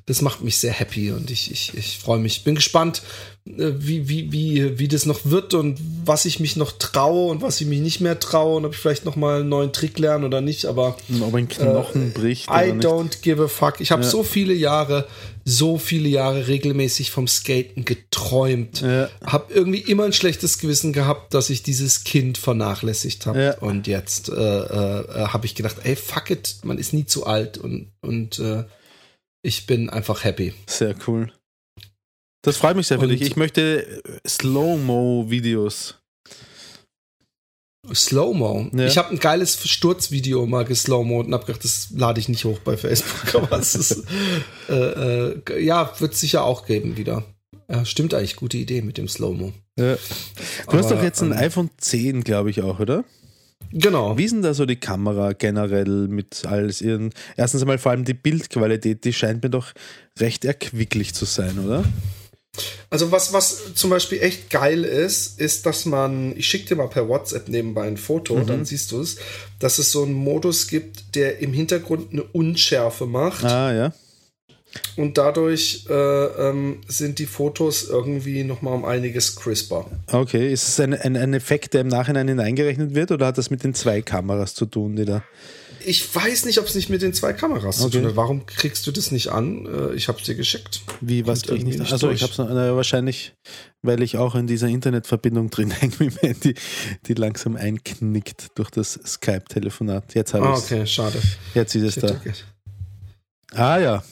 das macht mich sehr happy und ich, ich, ich freue mich. Bin gespannt, äh, wie, wie, wie, wie das noch wird und was ich mich noch traue und was ich mich nicht mehr traue und ob ich vielleicht noch mal einen neuen Trick lerne oder nicht. Aber ob ein Knochen bricht Äh, I oder nicht. don't give a fuck. Ich habe Ja. so viele Jahre, so viele Jahre regelmäßig vom Skaten geträumt. Ja. Hab irgendwie immer ein schlechtes Gewissen gehabt, dass ich dieses Kind vernachlässigt habe. Ja. Und jetzt äh, äh, habe ich gedacht, ey, fuck it, man ist nie zu alt und, und äh, ich bin einfach happy. Sehr cool. Das freut mich sehr für Und- dich. Ich möchte Slow-Mo-Videos. Slow-Mo. Ja. Ich habe ein geiles Sturzvideo mal geslow-mo und habe gedacht, das lade ich nicht hoch bei Facebook. [LAUGHS] Aber es ist, äh, äh, ja, wird sicher auch geben wieder. Ja, stimmt eigentlich, gute Idee mit dem Slow-Mo. Ja. Du hast Aber, doch jetzt ein ähm, iPhone 10, glaube ich auch, oder? Genau. Wie ist denn da so die Kamera generell mit alles ihren. Erstens einmal vor allem die Bildqualität, die scheint mir doch recht erquicklich zu sein, oder? Also was, was zum Beispiel echt geil ist, ist, dass man, ich schicke dir mal per WhatsApp nebenbei ein Foto, Mhm. dann siehst du es, dass es so einen Modus gibt, der im Hintergrund eine Unschärfe macht Ah, ja. Und dadurch äh, ähm, sind die Fotos irgendwie nochmal um einiges crisper. Okay. Ist es ein, ein, ein Effekt, der im Nachhinein hineingerechnet wird, oder hat das mit den zwei Kameras zu tun, die da. Ich weiß nicht, ob es nicht mit den zwei Kameras Okay. zu tun hat. Warum kriegst du das nicht an? Äh, Ich habe es dir geschickt. Wie, was krieg ich nicht? nicht Also, ich habe es wahrscheinlich, weil ich auch in dieser Internetverbindung drin [LAUGHS] hänge, mit dem Handy, die langsam einknickt durch das Skype-Telefonat. Jetzt habe Ah, ich okay, schade. Jetzt ist es da. Ah ja.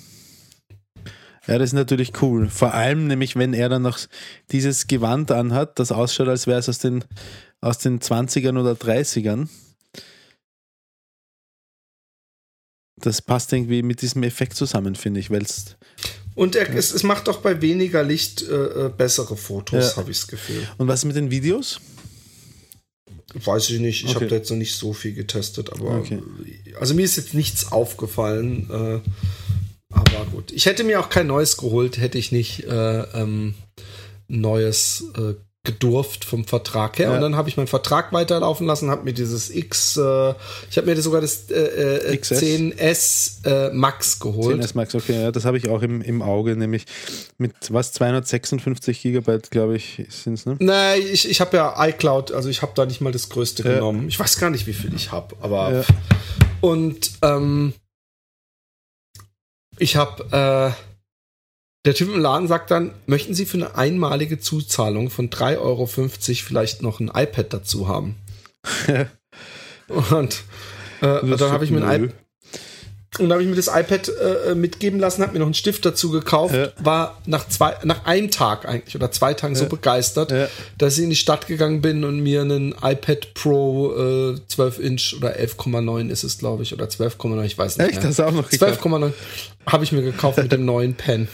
Ja, das ist natürlich cool. Vor allem nämlich, wenn er dann noch dieses Gewand anhat, das ausschaut, als wäre es aus den, aus den 20ern oder 30ern. Das passt irgendwie mit diesem Effekt zusammen, finde ich, weil es. Und er, es, es macht auch bei weniger Licht äh, äh, bessere Fotos, Ja. habe ich das Gefühl. Und was mit den Videos? Weiß ich nicht. Ich Okay. habe da jetzt noch nicht so viel getestet, aber Okay. also mir ist jetzt nichts aufgefallen. Äh, aber gut. Ich hätte mir auch kein neues geholt, hätte ich nicht äh, ähm, neues äh, gedurft vom Vertrag her. Ja. Und dann habe ich meinen Vertrag weiterlaufen lassen, habe mir dieses X, äh, ich habe mir sogar das äh, äh, XS? 10S äh, Max geholt. 10S Max, okay, ja, das habe ich auch im, im Auge, nämlich mit was, 256 Gigabyte, glaube ich, sind es, ne? Nein, ich, ich habe ja iCloud, also ich habe da nicht mal das größte Ja. genommen. Ich weiß gar nicht, wie viel ich habe, aber und ähm, ich habe äh, der Typ im Laden sagt dann, möchten Sie für eine einmalige Zuzahlung von 3,50 Euro vielleicht noch ein iPad dazu haben? [LAUGHS] Und äh, dann habe ich mir ein iPad und dann habe ich mir das iPad äh, mitgeben lassen, habe mir noch einen Stift dazu gekauft, Ja. war nach zwei, nach einem Tag eigentlich oder zwei Tagen so Ja. begeistert, Ja. dass ich in die Stadt gegangen bin und mir einen iPad Pro äh, 12 Inch oder 11,9 ist es, glaube ich, oder 12,9, ich weiß nicht Echt? mehr. Du auch noch gekauft? 12,9 habe ich mir gekauft mit dem [LAUGHS] neuen Pen,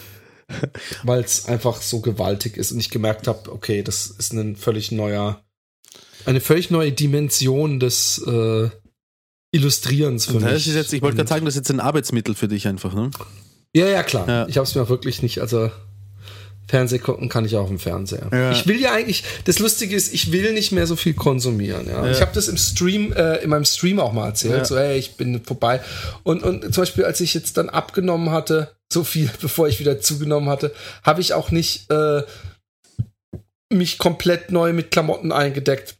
weil es einfach so gewaltig ist und ich gemerkt habe, okay, das ist ein völlig neuer, eine völlig neue Dimension des äh, Illustrierens für Und mich. das ist jetzt, ich wollte gerade sagen, das ist jetzt ein Arbeitsmittel für dich einfach, ne? ja, ja, klar. Ja. Ich habe es mir wirklich nicht, also Fernseh gucken kann ich auch im Fernseher. Ja. Ich will ja eigentlich, das Lustige ist, ich will nicht mehr so viel konsumieren. Ja. Ich habe das im Stream, äh, in meinem Stream auch mal erzählt, so, hey, ich bin vorbei. Und, und zum Beispiel, als ich jetzt dann abgenommen hatte, so viel, [LAUGHS] bevor ich wieder zugenommen hatte, habe ich auch nicht äh, mich komplett neu mit Klamotten eingedeckt.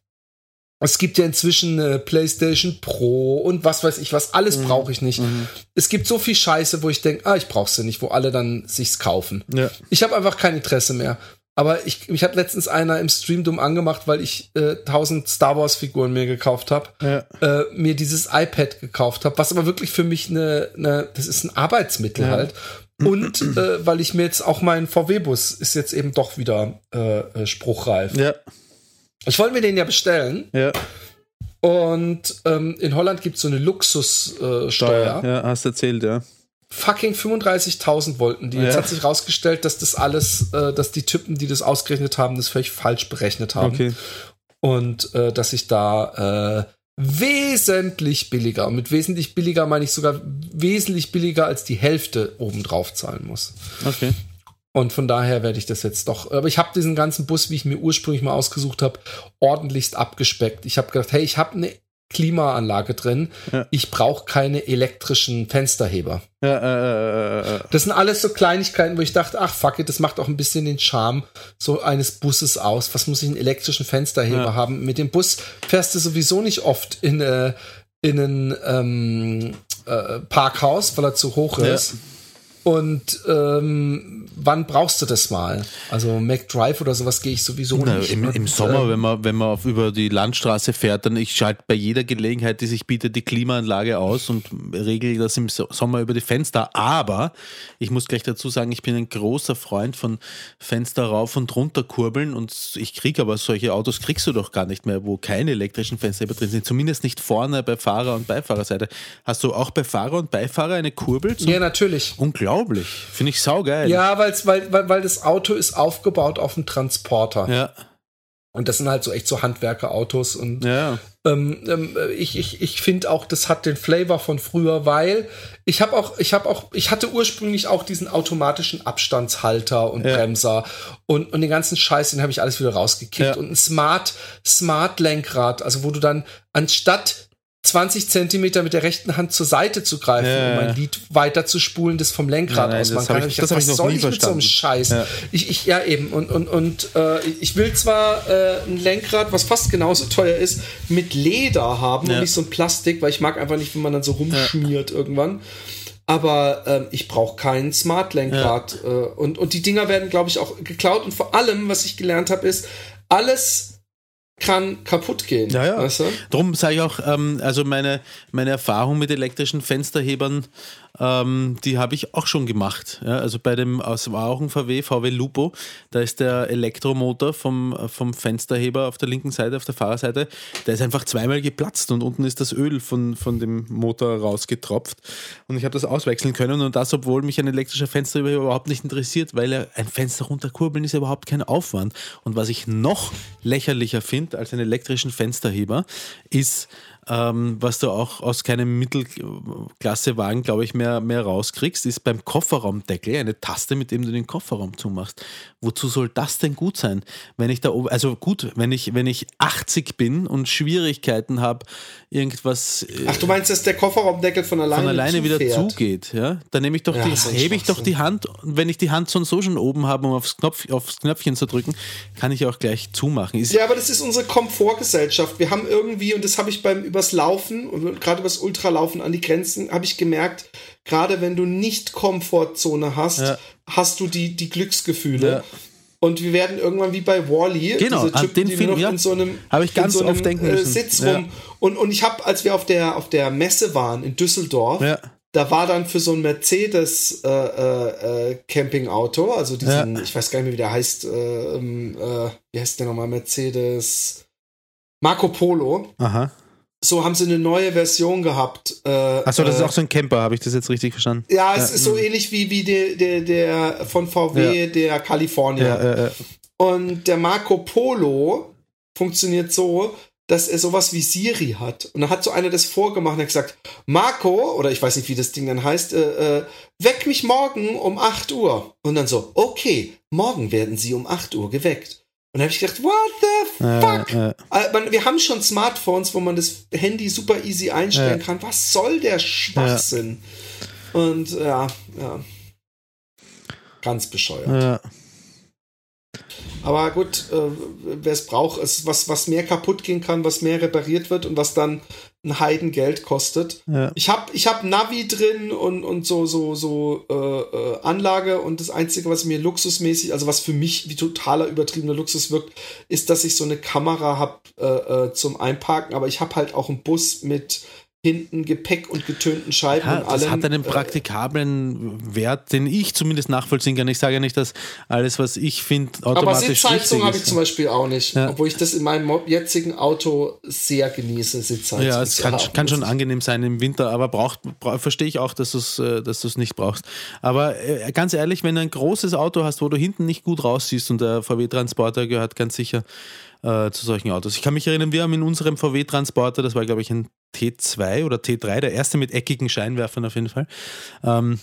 Es gibt ja inzwischen eine PlayStation Pro und was weiß ich was, alles Mhm. brauche ich nicht. Es gibt so viel Scheiße, wo ich denke, ah, ich brauche sie nicht, wo alle dann sich's kaufen. Ja. Ich habe einfach kein Interesse mehr. Aber ich, mich hat letztens einer im Stream dumm angemacht, weil ich äh, 1000 Star Wars Figuren mir gekauft habe, Ja. äh, mir dieses iPad gekauft habe, was aber wirklich für mich eine, eine das ist ein Arbeitsmittel Ja. halt. Und äh, weil ich mir jetzt auch mein VW-Bus ist jetzt eben doch wieder äh, äh, spruchreif. Ja. Ich wollte mir den ja bestellen Ja. und ähm, in Holland gibt es so eine Luxussteuer. Äh, Steuer. Ja, hast erzählt, ja. Fucking 35.000 wollten die. Jetzt Ja. hat sich rausgestellt, dass das alles, äh, dass die Typen, die das ausgerechnet haben, das völlig falsch berechnet haben. Okay. Und äh, dass ich da äh, wesentlich billiger. Und mit wesentlich billiger meine ich sogar wesentlich billiger als die Hälfte obendrauf zahlen muss. Okay. Und von daher werde ich das jetzt doch. Aber ich habe diesen ganzen Bus, wie ich mir ursprünglich mal ausgesucht habe, ordentlichst abgespeckt. Ich habe gedacht, hey, ich habe eine Klimaanlage drin. Ja. Ich brauche keine elektrischen Fensterheber. Ja, äh, äh, äh, Das sind alles so Kleinigkeiten, wo ich dachte, ach fuck it, das macht auch ein bisschen den Charme so eines Busses aus. Was muss ich einen elektrischen Fensterheber Ja. haben? Mit dem Bus fährst du sowieso nicht oft in, äh, in ein ähm, äh, Parkhaus, weil er zu hoch ist. Und ähm, wann brauchst du das mal? Also McDrive oder sowas gehe ich sowieso Na, nicht. im, Und, Im Sommer, äh, wenn man, wenn man auf, über die Landstraße fährt, dann ich schalte bei jeder Gelegenheit, die sich bietet, die Klimaanlage aus und regle das im So- Sommer über die Fenster. Aber ich muss gleich dazu sagen, ich bin ein großer Freund von Fenster rauf und runter kurbeln und ich kriege aber solche Autos kriegst du doch gar nicht mehr, wo keine elektrischen Fenster drin sind. Zumindest nicht vorne bei Fahrer- und Beifahrerseite. Hast du auch bei Fahrer und Beifahrer eine Kurbel? ja, natürlich. Unglaublich. Finde ich saugeil. Ja, weil's, weil, weil, weil das Auto ist aufgebaut auf einen Transporter. Ja. Und das sind halt so echt so Handwerkerautos und Ja. ähm, ähm, ich, ich, ich finde auch, das hat den Flavor von früher, weil ich habe auch, ich habe auch, ich hatte ursprünglich auch diesen automatischen Abstandshalter und Ja. Bremser und, und den ganzen Scheiß, den habe ich alles wieder rausgekickt. Ja. Und ein Smart, Smart Lenkrad, also wo du dann anstatt 20 Zentimeter mit der rechten Hand zur Seite zu greifen, Ja, um ein Lied weiter zu spulen, das vom Lenkrad Ja, nein, aus das machen hab kann. ich- das hab gedacht, ich noch soll nie ich mit so einem verstanden. Scheiß? Ja. Ich, ich, ja, eben. Und, und, und äh, ich will zwar äh, ein Lenkrad, was fast genauso teuer ist, mit Leder haben Ja. und nicht so ein Plastik, weil ich mag einfach nicht, wenn man dann so rumschmiert irgendwann. Aber ähm, ich brauche kein Smart-Lenkrad. Äh, und, und die Dinger werden, glaube ich, auch geklaut. Und vor allem, was ich gelernt habe, ist, alles kann kaputt gehen. Ja, ja. Weißt du? Drum sage ich auch, ähm, also meine, meine Erfahrung mit elektrischen Fensterhebern, ähm, die habe ich auch schon gemacht. Ja, also bei dem aus ein VW, VW Lupo, da ist der Elektromotor vom, vom Fensterheber auf der linken Seite, auf der Fahrerseite, der ist einfach zweimal geplatzt und unten ist das Öl von, von dem Motor rausgetropft. Und ich habe das auswechseln können und das, obwohl mich ein elektrischer Fensterheber überhaupt nicht interessiert, weil er ein Fenster runterkurbeln ist ja überhaupt kein Aufwand. Und was ich noch lächerlicher finde als einen elektrischen Fensterheber, ist, ähm, was du auch aus keinem Mittelklassewagen, glaube ich, mehr, mehr rauskriegst, ist beim Kofferraumdeckel eine Taste, mit dem du den Kofferraum zumachst. Wozu soll das denn gut sein? Wenn ich da oben, also gut, wenn ich, wenn ich 80 bin und Schwierigkeiten habe, irgendwas äh, Ach, du meinst, dass der Kofferraumdeckel von alleine, von alleine wieder zufährt? zugeht, ja, dann nehme ich doch Ja, die, hebe ich doch die Hand und wenn ich die Hand so und so schon oben habe, um aufs, Knopf, aufs Knöpfchen zu drücken, kann ich auch gleich zumachen. Ist, Ja, aber das ist unsere Komfortgesellschaft. Wir haben irgendwie, und das habe ich beim übers Laufen, und gerade übers Ultralaufen an die Grenzen, habe ich gemerkt, gerade wenn du nicht Komfortzone hast, Ja. hast du die, die Glücksgefühle. Ja. Und wir werden irgendwann wie bei Wally, Genau, diese Typen, den die Film, noch ja. in so einem, Hab ich ganz so oft denken äh. Sitz Ja. rum. Und, und ich habe, als wir auf der, auf der Messe waren in Düsseldorf, Ja. da war dann für so ein Mercedes äh, äh, äh, Campingauto, also diesen, ich weiß gar nicht mehr, wie der heißt, äh, ähm, äh, wie heißt der nochmal, Mercedes Marco Polo. aha. So haben sie eine neue Version gehabt. Äh, Achso, das ist äh, auch so ein Camper, habe ich das jetzt richtig verstanden? Ja, es ist so mm. ähnlich wie, wie der, der, der von VW, der California. Ja, äh, äh, Und der Marco Polo funktioniert so, dass er sowas wie Siri hat. Und dann hat so einer das vorgemacht und hat gesagt, Marco, oder ich weiß nicht, wie das Ding dann heißt, äh, äh, weck mich morgen um 8 Uhr. Und dann so, okay, morgen werden sie um 8 Uhr geweckt. Und dann habe ich gedacht, what the fuck? äh, Äh, man, wir haben schon Smartphones, wo man das Handy super easy einstellen Ja. kann. Was soll der Schwachsinn? Und ja, ja. Ganz bescheuert. ja. Aber gut, äh, wer es braucht, ist was, was mehr kaputt gehen kann, was mehr repariert wird und was dann ein Heidengeld kostet. Ja. Ich habe ich hab Navi drin und, und so, so, so äh, äh, Anlage und das Einzige, was mir luxusmäßig, also was für mich wie totaler übertriebener Luxus wirkt, ist, dass ich so eine Kamera habe äh, äh, zum Einparken, aber ich habe halt auch einen Bus mit hinten Gepäck und getönten Scheiben Ja, und das allem. hat einen äh, praktikablen Wert, den ich zumindest nachvollziehen kann. Ich sage ja nicht, dass alles, was ich finde, aber automatisch Sitzheizung richtig habe ich zum Beispiel auch nicht, Ja. obwohl ich das in meinem jetzigen Auto sehr genieße, Sitzheizung. Ja, es kann, kann schon Das angenehm sein im Winter, aber braucht, bra verstehe ich auch, dass du es äh, dass du's nicht brauchst. Aber äh, ganz ehrlich, wenn du ein großes Auto hast, wo du hinten nicht gut raussiehst und der VW-Transporter gehört ganz sicher äh, zu solchen Autos. Ich kann mich erinnern, wir haben in unserem VW-Transporter, das war glaube ich ein T2 oder T3, der erste mit eckigen Scheinwerfern auf jeden Fall, ähm,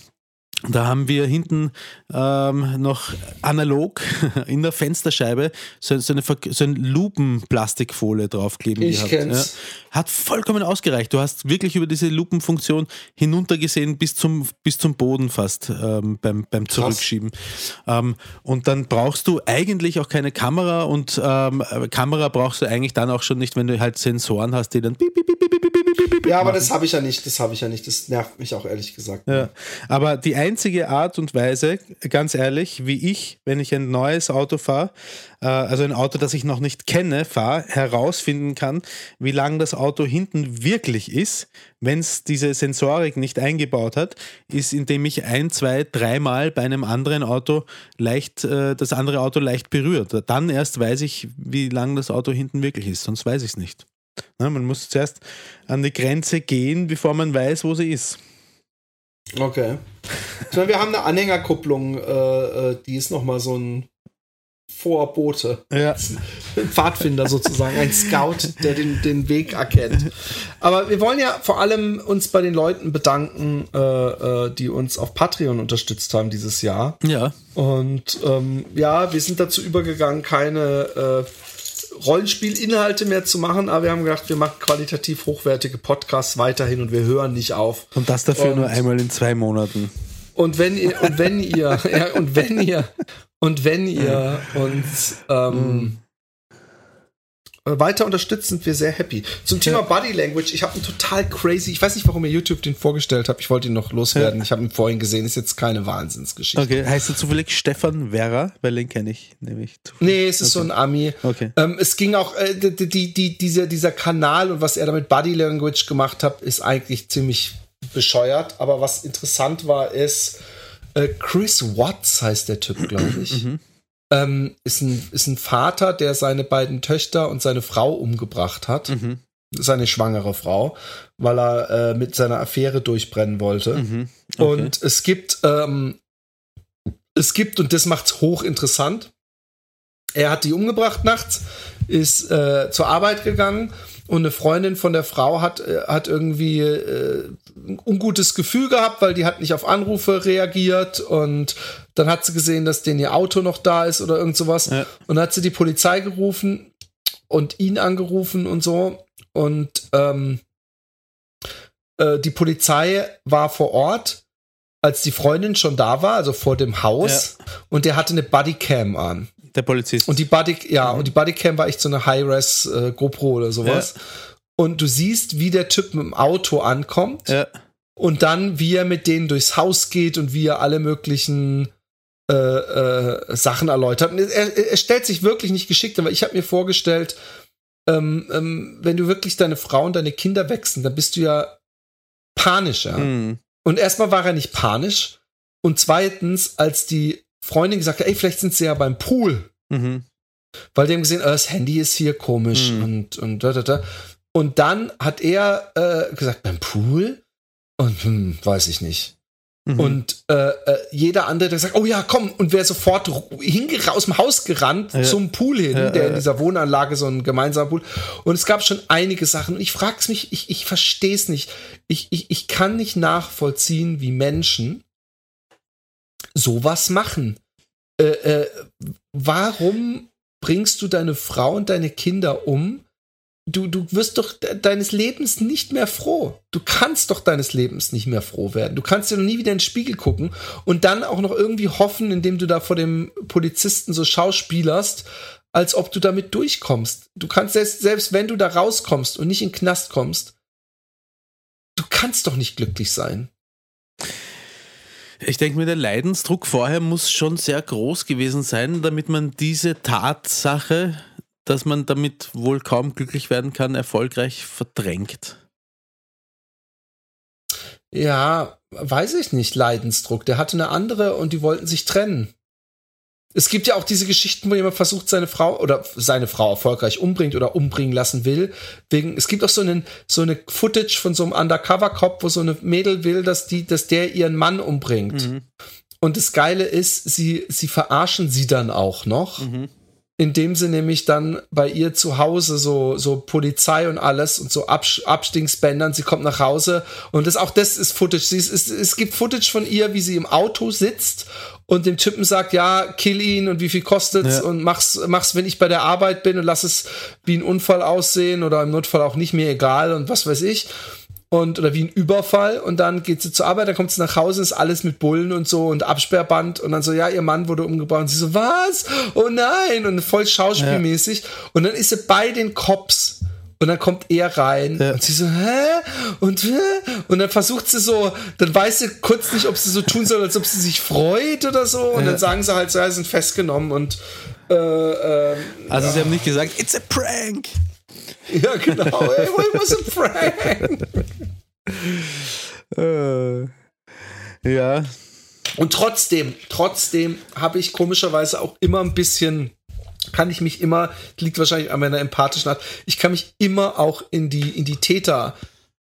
da haben wir hinten ähm, noch analog [LAUGHS] in der Fensterscheibe so, so eine, so ein Lupenplastikfolie draufkleben Ich gehabt. kenn's. Hat vollkommen ausgereicht. Du hast wirklich über diese Lupenfunktion hinuntergesehen bis zum, bis zum Boden fast ähm, beim, beim Zurückschieben. Ähm, und dann brauchst du eigentlich auch keine Kamera und ähm, Kamera brauchst du eigentlich dann auch schon nicht, wenn du halt Sensoren hast, die dann piep, piep, piep, piep, piep, piep Ja, aber machen. das habe ich ja nicht, das habe ich ja nicht. Das nervt mich auch ehrlich gesagt. Ja, aber die einzige Art und Weise, ganz ehrlich, wie ich, wenn ich ein neues Auto fahre, äh, also ein Auto, das ich noch nicht kenne, fahre, herausfinden kann, wie lang das Auto hinten wirklich ist, wenn es diese Sensorik nicht eingebaut hat, ist, indem ich ein, zwei, dreimal bei einem anderen Auto leicht, äh, das andere Auto leicht berührt. Dann erst weiß ich, wie lang das Auto hinten wirklich ist, sonst weiß ich es nicht. Na, man muss zuerst an die Grenze gehen, bevor man weiß, wo sie ist. Okay. Ich meine, wir haben eine Anhängerkupplung, äh, äh, die ist nochmal so ein Vorbote. Ja. Ein Pfadfinder sozusagen, ein Scout, der den, den Weg erkennt. Aber wir wollen ja vor allem uns bei den Leuten bedanken, äh, äh, die uns auf Patreon unterstützt haben dieses Jahr. Ja. Und ähm, ja, wir sind dazu übergegangen, keine äh, Rollenspielinhalte mehr zu machen, aber wir haben gedacht, wir machen qualitativ hochwertige Podcasts weiterhin und wir hören nicht auf. Und das dafür Und- nur einmal in zwei Monaten. Und wenn ihr, und wenn ihr, [LAUGHS] ja, und wenn ihr, und wenn ihr uns ähm, weiter unterstützt, sind wir sehr happy. Zum Thema Body Language, ich habe einen total crazy, ich weiß nicht, warum ihr YouTube den vorgestellt habt, ich wollte ihn noch loswerden. Ja. Ich habe ihn vorhin gesehen, ist jetzt keine Wahnsinnsgeschichte. Okay, heißt er zufällig Stefan Werra? Weil den kenne ich nämlich. zufällig. Nee, es ist so ein Ami. Okay. Ähm, es ging auch, äh, die, die, die, dieser, dieser Kanal und was er da mit Body Language gemacht hat, ist eigentlich ziemlich bescheuert. Aber was interessant war, ist, äh, Chris Watts heißt der Typ, glaube ich. Ähm, ist, ein, ist ein Vater, der seine beiden Töchter und seine Frau umgebracht hat. Mhm. Seine schwangere Frau, weil er äh, mit seiner Affäre durchbrennen wollte. Mhm. Okay. Und es gibt, ähm, es gibt, und das macht's hochinteressant, er hat die umgebracht nachts, ist äh, zur Arbeit gegangen und eine Freundin von der Frau hat, äh, hat irgendwie äh, ein ungutes Gefühl gehabt, weil die hat nicht auf Anrufe reagiert. Und dann hat sie gesehen, dass denen ihr Auto noch da ist oder irgend sowas. Ja. und dann hat sie die Polizei gerufen und ihn angerufen und so. Und ähm, äh, die Polizei war vor Ort, als die Freundin schon da war, also vor dem Haus. Und der hatte eine Bodycam an. Der Polizist. Und die Body, ja, und die Bodycam war echt so eine High-Res äh, GoPro oder sowas. Und du siehst, wie der Typ mit dem Auto ankommt ja. und dann, wie er mit denen durchs Haus geht und wie er alle möglichen äh, äh, Sachen erläutert. Und er, er stellt sich wirklich nicht geschickt, aber ich habe mir vorgestellt, ähm, ähm, wenn du wirklich deine Frau und deine Kinder wechseln, dann bist du ja panisch, ja. Mhm. Und erstmal war er nicht panisch. Und zweitens, als die Freundin gesagt ey, vielleicht sind sie ja beim Pool. Mhm. Weil die haben gesehen, äh, das Handy ist hier komisch Mhm. und, und da, da, da. Und dann hat er äh, gesagt, beim Pool? Und hm, weiß ich nicht. Mhm. Und äh, äh, jeder andere, der sagt, oh ja, komm, und wäre sofort hinge aus dem Haus gerannt Ja. zum Pool hin, Ja, der ja, in dieser Wohnanlage so ein gemeinsamer Pool. Und es gab schon einige Sachen. Und ich frag's mich, ich, ich verstehe es nicht. Ich, ich, ich kann nicht nachvollziehen, wie Menschen sowas machen. Äh, äh, warum bringst du deine Frau und deine Kinder um? Du, du wirst doch de deines Lebens nicht mehr froh. Du kannst doch deines Lebens nicht mehr froh werden. Du kannst dir noch nie wieder in den Spiegel gucken und dann auch noch irgendwie hoffen, indem du da vor dem Polizisten so schauspielerst, als ob du damit durchkommst. Du kannst selbst, selbst wenn du da rauskommst und nicht in den Knast kommst, du kannst doch nicht glücklich sein. Ich denke mir, der Leidensdruck vorher muss schon sehr groß gewesen sein, damit man diese Tatsache, dass man damit wohl kaum glücklich werden kann, erfolgreich verdrängt. ja, weiß ich nicht, Leidensdruck. Der hatte eine andere und die wollten sich trennen. Es gibt ja auch diese Geschichten, wo jemand versucht, seine Frau oder seine Frau erfolgreich umbringt oder umbringen lassen will. Wegen, es gibt auch so, einen, so eine Footage von so einem Undercover-Cop, wo so eine Mädel will, dass die, dass der ihren Mann umbringt. Mhm. Und das Geile ist, sie, sie verarschen sie dann auch noch. Mhm. Indem sie nämlich dann bei ihr zu Hause so, so Polizei und alles und so Abstingsbändern, sie kommt nach Hause und das auch das ist Footage. Sie ist, es, es gibt Footage von ihr, wie sie im Auto sitzt und dem Typen sagt, ja, kill ihn und wie viel kostet's Ja. und mach's, mach's, wenn ich bei der Arbeit bin und lass es wie ein Unfall aussehen oder im Notfall auch nicht mir egal und was weiß ich. Und, oder wie ein Überfall und dann geht sie zur Arbeit, dann kommt sie nach Hause, ist alles mit Bullen und so und Absperrband und dann so, ja, ihr Mann wurde umgebracht und sie so, was? Oh nein! Und voll schauspielmäßig. Und dann ist sie bei den Cops und dann kommt er rein Ja. und sie so, hä? Und, hä? und dann versucht sie so, dann weiß sie kurz nicht, ob sie so tun soll, als ob sie sich freut oder so. Und dann sagen sie halt, so, ja, sie sind festgenommen und äh, ähm, Also sie haben nicht gesagt, it's a prank. ja, genau. [LAUGHS] It was a prank. Äh, ja. Und trotzdem, trotzdem habe ich komischerweise auch immer ein bisschen, kann ich mich immer, liegt wahrscheinlich an meiner empathischen Art, ich kann mich immer auch in die, in die Täter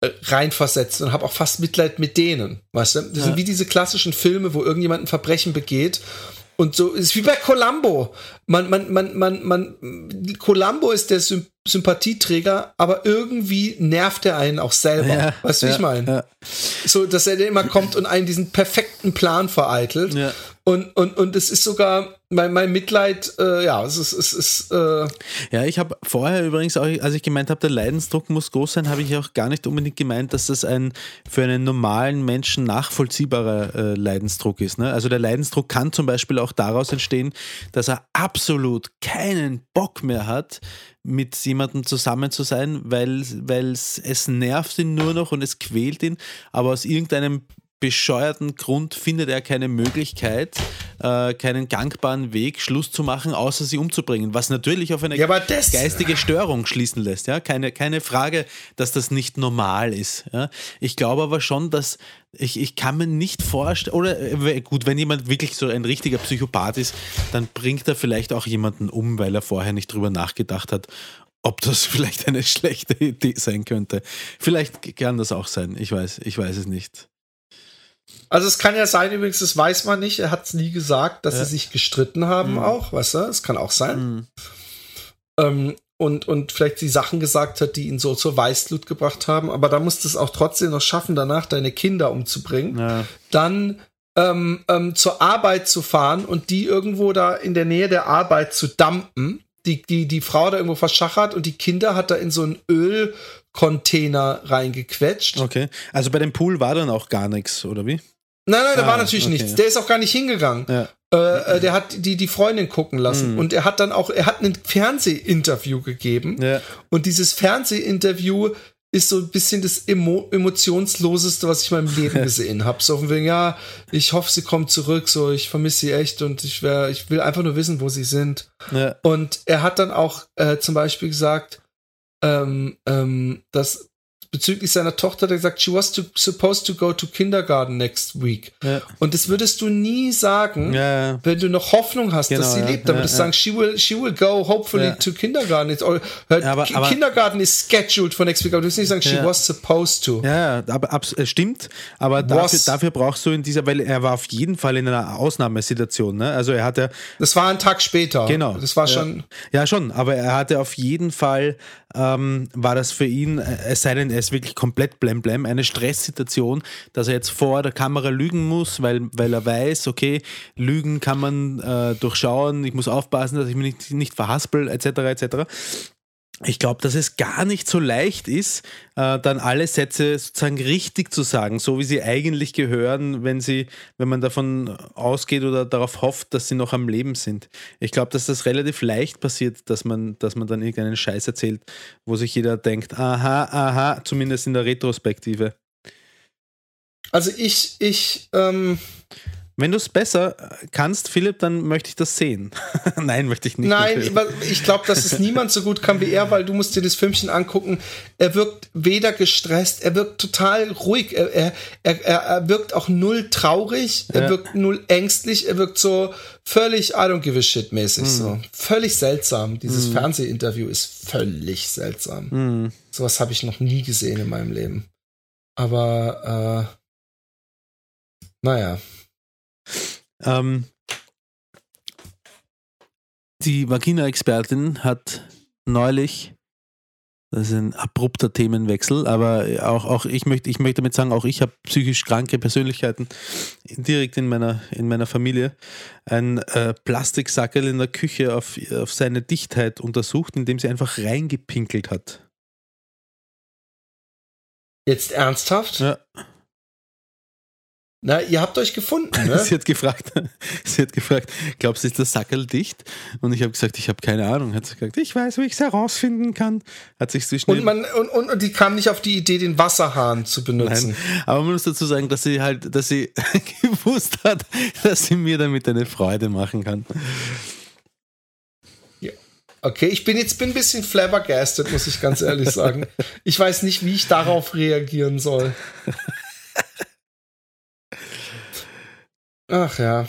äh, reinversetzen und habe auch fast Mitleid mit denen. Weißt du? Das sind wie diese klassischen Filme, wo irgendjemand ein Verbrechen begeht. Und so ist wie bei Columbo. Man, man, man, man, man, Columbo ist der Sym Sympathieträger, aber irgendwie nervt er einen auch selber. Ja, weißt du, wie ja, ich meine? ja. So, dass er immer kommt und einen diesen perfekten Plan vereitelt. Und, und, und es ist sogar mein, mein Mitleid, äh, ja, es ist, es ist, äh, Ja, ich habe vorher übrigens auch, als ich gemeint habe, der Leidensdruck muss groß sein, habe ich auch gar nicht unbedingt gemeint, dass das ein für einen normalen Menschen nachvollziehbarer äh, Leidensdruck ist. Ne? Also der Leidensdruck kann zum Beispiel auch daraus entstehen, dass er absolut keinen Bock mehr hat, mit jemandem zusammen zu sein, weil, es nervt ihn nur noch und es quält ihn, aber aus irgendeinem bescheuerten Grund findet er keine Möglichkeit, äh, keinen gangbaren Weg, Schluss zu machen, außer sie umzubringen. Was natürlich auf eine Ja, geistige Störung schließen lässt. Ja? Keine, keine Frage, dass das nicht normal ist. Ja? Ich glaube aber schon, dass ich, ich kann mir nicht vorstellen, oder äh, gut, wenn jemand wirklich so ein richtiger Psychopath ist, dann bringt er vielleicht auch jemanden um, weil er vorher nicht drüber nachgedacht hat, ob das [LAUGHS] vielleicht eine schlechte Idee sein könnte. Vielleicht kann das auch sein. Ich weiß, ich weiß es nicht. Also es kann ja sein, übrigens, das weiß man nicht, er hat es nie gesagt, dass Ja. sie sich gestritten haben Mhm. auch, weißt du, es kann auch sein. Ähm, und, und vielleicht die Sachen gesagt hat, die ihn so zur Weißglut gebracht haben, aber da musst du es auch trotzdem noch schaffen, danach deine Kinder umzubringen. Ja. dann ähm, ähm, zur Arbeit zu fahren und die irgendwo da in der Nähe der Arbeit zu dumpen. Die, die, die Frau da irgendwo verschachert und die Kinder hat da in so einen Ölcontainer reingequetscht. Okay. Also bei dem Pool war dann auch gar nichts, oder wie? Nein, nein, da Ah, war natürlich okay. nichts. Der ist auch gar nicht hingegangen. Ja. Äh, äh, der hat die, die Freundin gucken lassen Mhm. und er hat dann auch, er hat ein Fernsehinterview gegeben Ja. und dieses Fernsehinterview ist so ein bisschen das Emo emotionsloseste, was ich in meinem Leben [LAUGHS] gesehen habe. So von wegen, ja, ich hoffe, sie kommt zurück, so ich vermisse sie echt und ich wär, ich will einfach nur wissen, wo sie sind. Ja. Und er hat dann auch äh, zum Beispiel gesagt, ähm, ähm, dass bezüglich seiner Tochter, der gesagt, she was to, supposed to go to kindergarten next week. Ja. Und das würdest du nie sagen, Ja. wenn du noch Hoffnung hast, Genau, dass sie lebt. Dann würdest du sagen, she will, she will go hopefully to kindergarten. It's all, aber- aber- kindergarten is scheduled for next week. Aber du wirst nicht sagen, she was supposed to. Ja, aber abs äh, stimmt. Aber dafür, dafür brauchst du in dieser, weil er war auf jeden Fall in einer Ausnahmesituation. Ne? Also er hatte, Das war ein Tag später. genau. Das war ja. schon. Ja, schon. Aber er hatte auf jeden Fall, ähm, war das für ihn, äh, es sei denn, er ist wirklich komplett blemblem, eine Stresssituation, dass er jetzt vor der Kamera lügen muss, weil, weil er weiß, okay, Lügen kann man äh, durchschauen, ich muss aufpassen, dass ich mich nicht, nicht verhaspel, etc., etc. Ich glaube, dass es gar nicht so leicht ist, äh, dann alle Sätze sozusagen richtig zu sagen, so wie sie eigentlich gehören, wenn sie, wenn man davon ausgeht oder darauf hofft, dass sie noch am Leben sind. Ich glaube, dass das relativ leicht passiert, dass man, dass man dann irgendeinen Scheiß erzählt, wo sich jeder denkt, aha, aha, zumindest in der Retrospektive. Also ich, ich, ähm, Wenn du es besser kannst, Philipp, dann möchte ich das sehen. [LAUGHS] Nein, möchte ich nicht. Nein, natürlich. ich glaube, dass es niemand so gut kann wie er, weil du musst dir das Filmchen angucken. Er wirkt weder gestresst, er wirkt total ruhig, er, er, er, er wirkt auch null traurig, er Ja. wirkt null ängstlich, er wirkt so völlig I don't give a shit mäßig so. Völlig seltsam. Dieses Fernsehinterview ist völlig seltsam. Hm. Sowas habe ich noch nie gesehen in meinem Leben. Aber äh, naja. Ähm, die Vagina-Expertin hat neulich, das ist ein abrupter Themenwechsel, aber auch, auch ich, möchte, ich möchte damit sagen, auch ich habe psychisch kranke Persönlichkeiten direkt in meiner, in meiner Familie. Ein äh, Plastiksackerl in der Küche auf, auf seine Dichtheit untersucht, indem sie einfach reingepinkelt hat. Jetzt ernsthaft? Ja. Na, ihr habt euch gefunden, ne? [LAUGHS] Sie hat gefragt, [LAUGHS] sie hat gefragt, glaubst du, ist der Sackerl dicht? Und ich habe gesagt, ich habe keine Ahnung. Hat sie gesagt, ich weiß, wie ich es herausfinden kann. Hat sich so schnell. Und, man, und, und, und die kam nicht auf die Idee, den Wasserhahn zu benutzen. Nein, aber man muss dazu sagen, dass sie halt, dass sie [LAUGHS] gewusst hat, dass sie mir damit eine Freude machen kann. Okay, ich bin jetzt bin ein bisschen flabbergasted, muss ich ganz ehrlich sagen. Ich weiß nicht, wie ich darauf reagieren soll. Ach ja.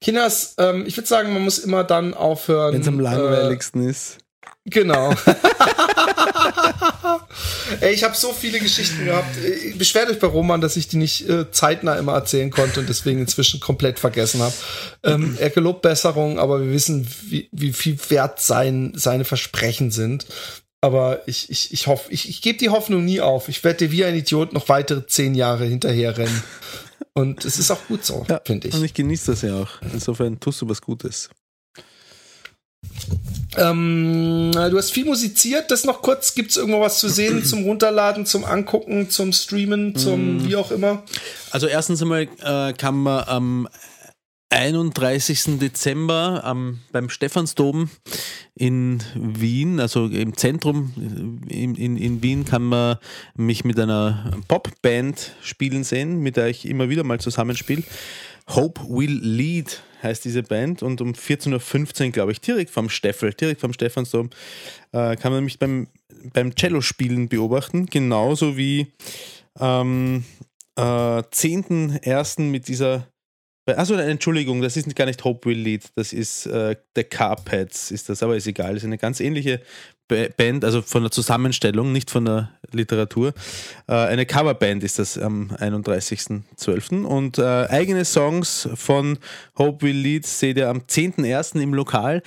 Kinders, ähm, ich würde sagen, man muss immer dann aufhören. Wenn es am äh, langweiligsten ist. Genau. [LAUGHS] [LAUGHS] Ey, ich habe so viele Geschichten gehabt. Äh, Beschwert euch bei Roman, dass ich die nicht äh, zeitnah immer erzählen konnte und deswegen inzwischen komplett vergessen habe. Ähm, [CLEARS THROAT] er gelobt Besserung, aber wir wissen, wie, wie viel wert sein, seine Versprechen sind. Aber ich, ich, ich hoffe, ich, ich gebe die Hoffnung nie auf. Ich werde dir wie ein Idiot noch weitere zehn Jahre hinterherrennen. [LAUGHS] Und es ist auch gut so, finde ich. Und ich genieße das ja auch. Insofern tust du was Gutes. Ähm, du hast viel musiziert. Das noch kurz. Gibt es irgendwo was zu sehen [CLEARS THROAT] zum Runterladen, zum Angucken, zum Streamen, zum wie auch immer? Also erstens einmal äh, kann man am 31. Dezember am, beim Stephansdom in Wien, also im Zentrum in, in, in Wien, kann man mich mit einer Popband spielen sehen, mit der ich immer wieder mal zusammenspiele. Hope Will Lead heißt diese Band und um 14.15 Uhr, glaube ich, direkt vom Steffel, direkt vom Stephansdom, äh, kann man mich beim, beim Cello-Spielen beobachten, genauso wie am äh, 10.01. mit dieser Achso, Entschuldigung, das ist gar nicht Hope Will Lead, das ist äh, The Carpets, ist das, aber ist egal. Das ist eine ganz ähnliche Ba- Band, also von der Zusammenstellung, nicht von der Literatur. Äh, eine Coverband ist das am 31.12. Und äh, eigene Songs von Hope Will Lead seht ihr am 10.01. im Lokal.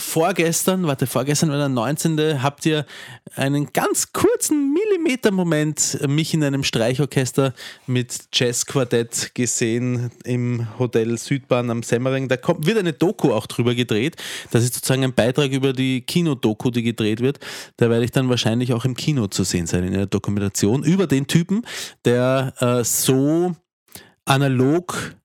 Vorgestern, warte, vorgestern war der 19. habt ihr einen ganz kurzen Millimeter-Moment mich in einem Streichorchester mit Jazzquartett gesehen im Hotel Südbahn am Semmering. Da kommt, wird eine Doku auch drüber gedreht. Das ist sozusagen ein Beitrag über die Kinodoku, die gedreht wird. Da werde ich dann wahrscheinlich auch im Kino zu sehen sein, in einer Dokumentation über den Typen, der äh, so analog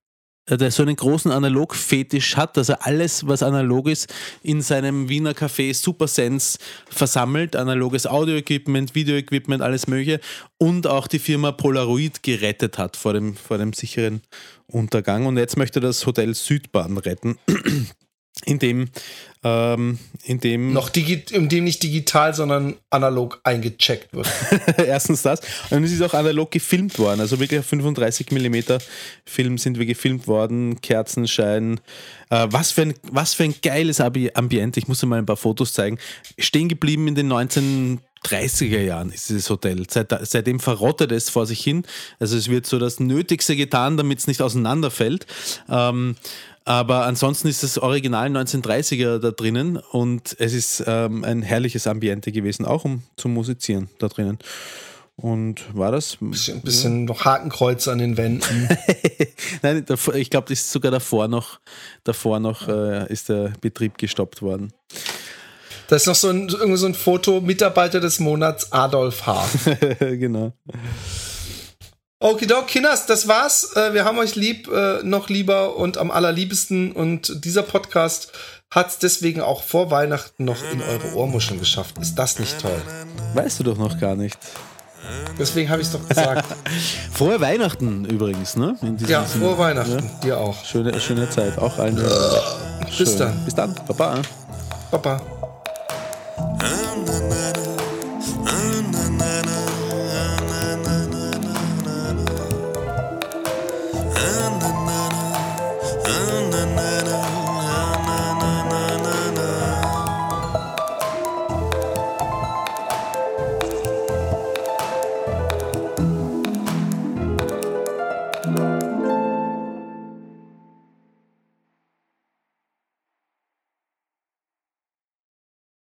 der so einen großen Analog-Fetisch hat, dass er alles, was analog ist, in seinem Wiener Café Supersense versammelt. Analoges Audio-Equipment, Video-Equipment, alles mögliche. Und auch die Firma Polaroid gerettet hat vor dem, vor dem sicheren Untergang. Und jetzt möchte das Hotel Südbahn retten. In dem, ähm, in dem Noch in dem nicht digital, sondern analog eingecheckt wird. [LAUGHS] Erstens das. Und es ist auch analog gefilmt worden. Also wirklich auf 35 mm Film sind wir gefilmt worden. Kerzenschein. Äh, was, für ein, was für ein geiles Ambi Ambiente. Ich muss dir mal ein paar Fotos zeigen. Stehen geblieben in den 1930er Jahren ist dieses Hotel. Seit, seitdem verrottet es vor sich hin. Also es wird so das Nötigste getan, damit es nicht auseinanderfällt. Ähm, aber ansonsten ist das Original 1930er da drinnen und es ist ähm, ein herrliches Ambiente gewesen, auch um zu musizieren da drinnen. Und war das? Bisschen, bisschen noch Hakenkreuze an den Wänden. [LAUGHS] Nein, davor, ich glaube, das ist sogar davor noch, davor noch äh, ist der Betrieb gestoppt worden. Da ist noch so ein, irgendwie so ein Foto, Mitarbeiter des Monats Adolf H. [LAUGHS] genau. Okidok, Kinders, das war's. Äh, Wir haben euch lieb, äh, noch lieber und am allerliebsten. Und dieser Podcast hat's deswegen auch vor Weihnachten noch in eure Ohrmuscheln geschafft. Ist das nicht toll? Weißt du doch noch gar nicht. Deswegen habe ich es doch gesagt. [LAUGHS] Frohe Weihnachten übrigens, ne? Ja, Sinne. frohe Weihnachten. Dir auch. Schöne, schöne Zeit, auch allen. Bis Schön. dann. Bis dann. Baba. Baba.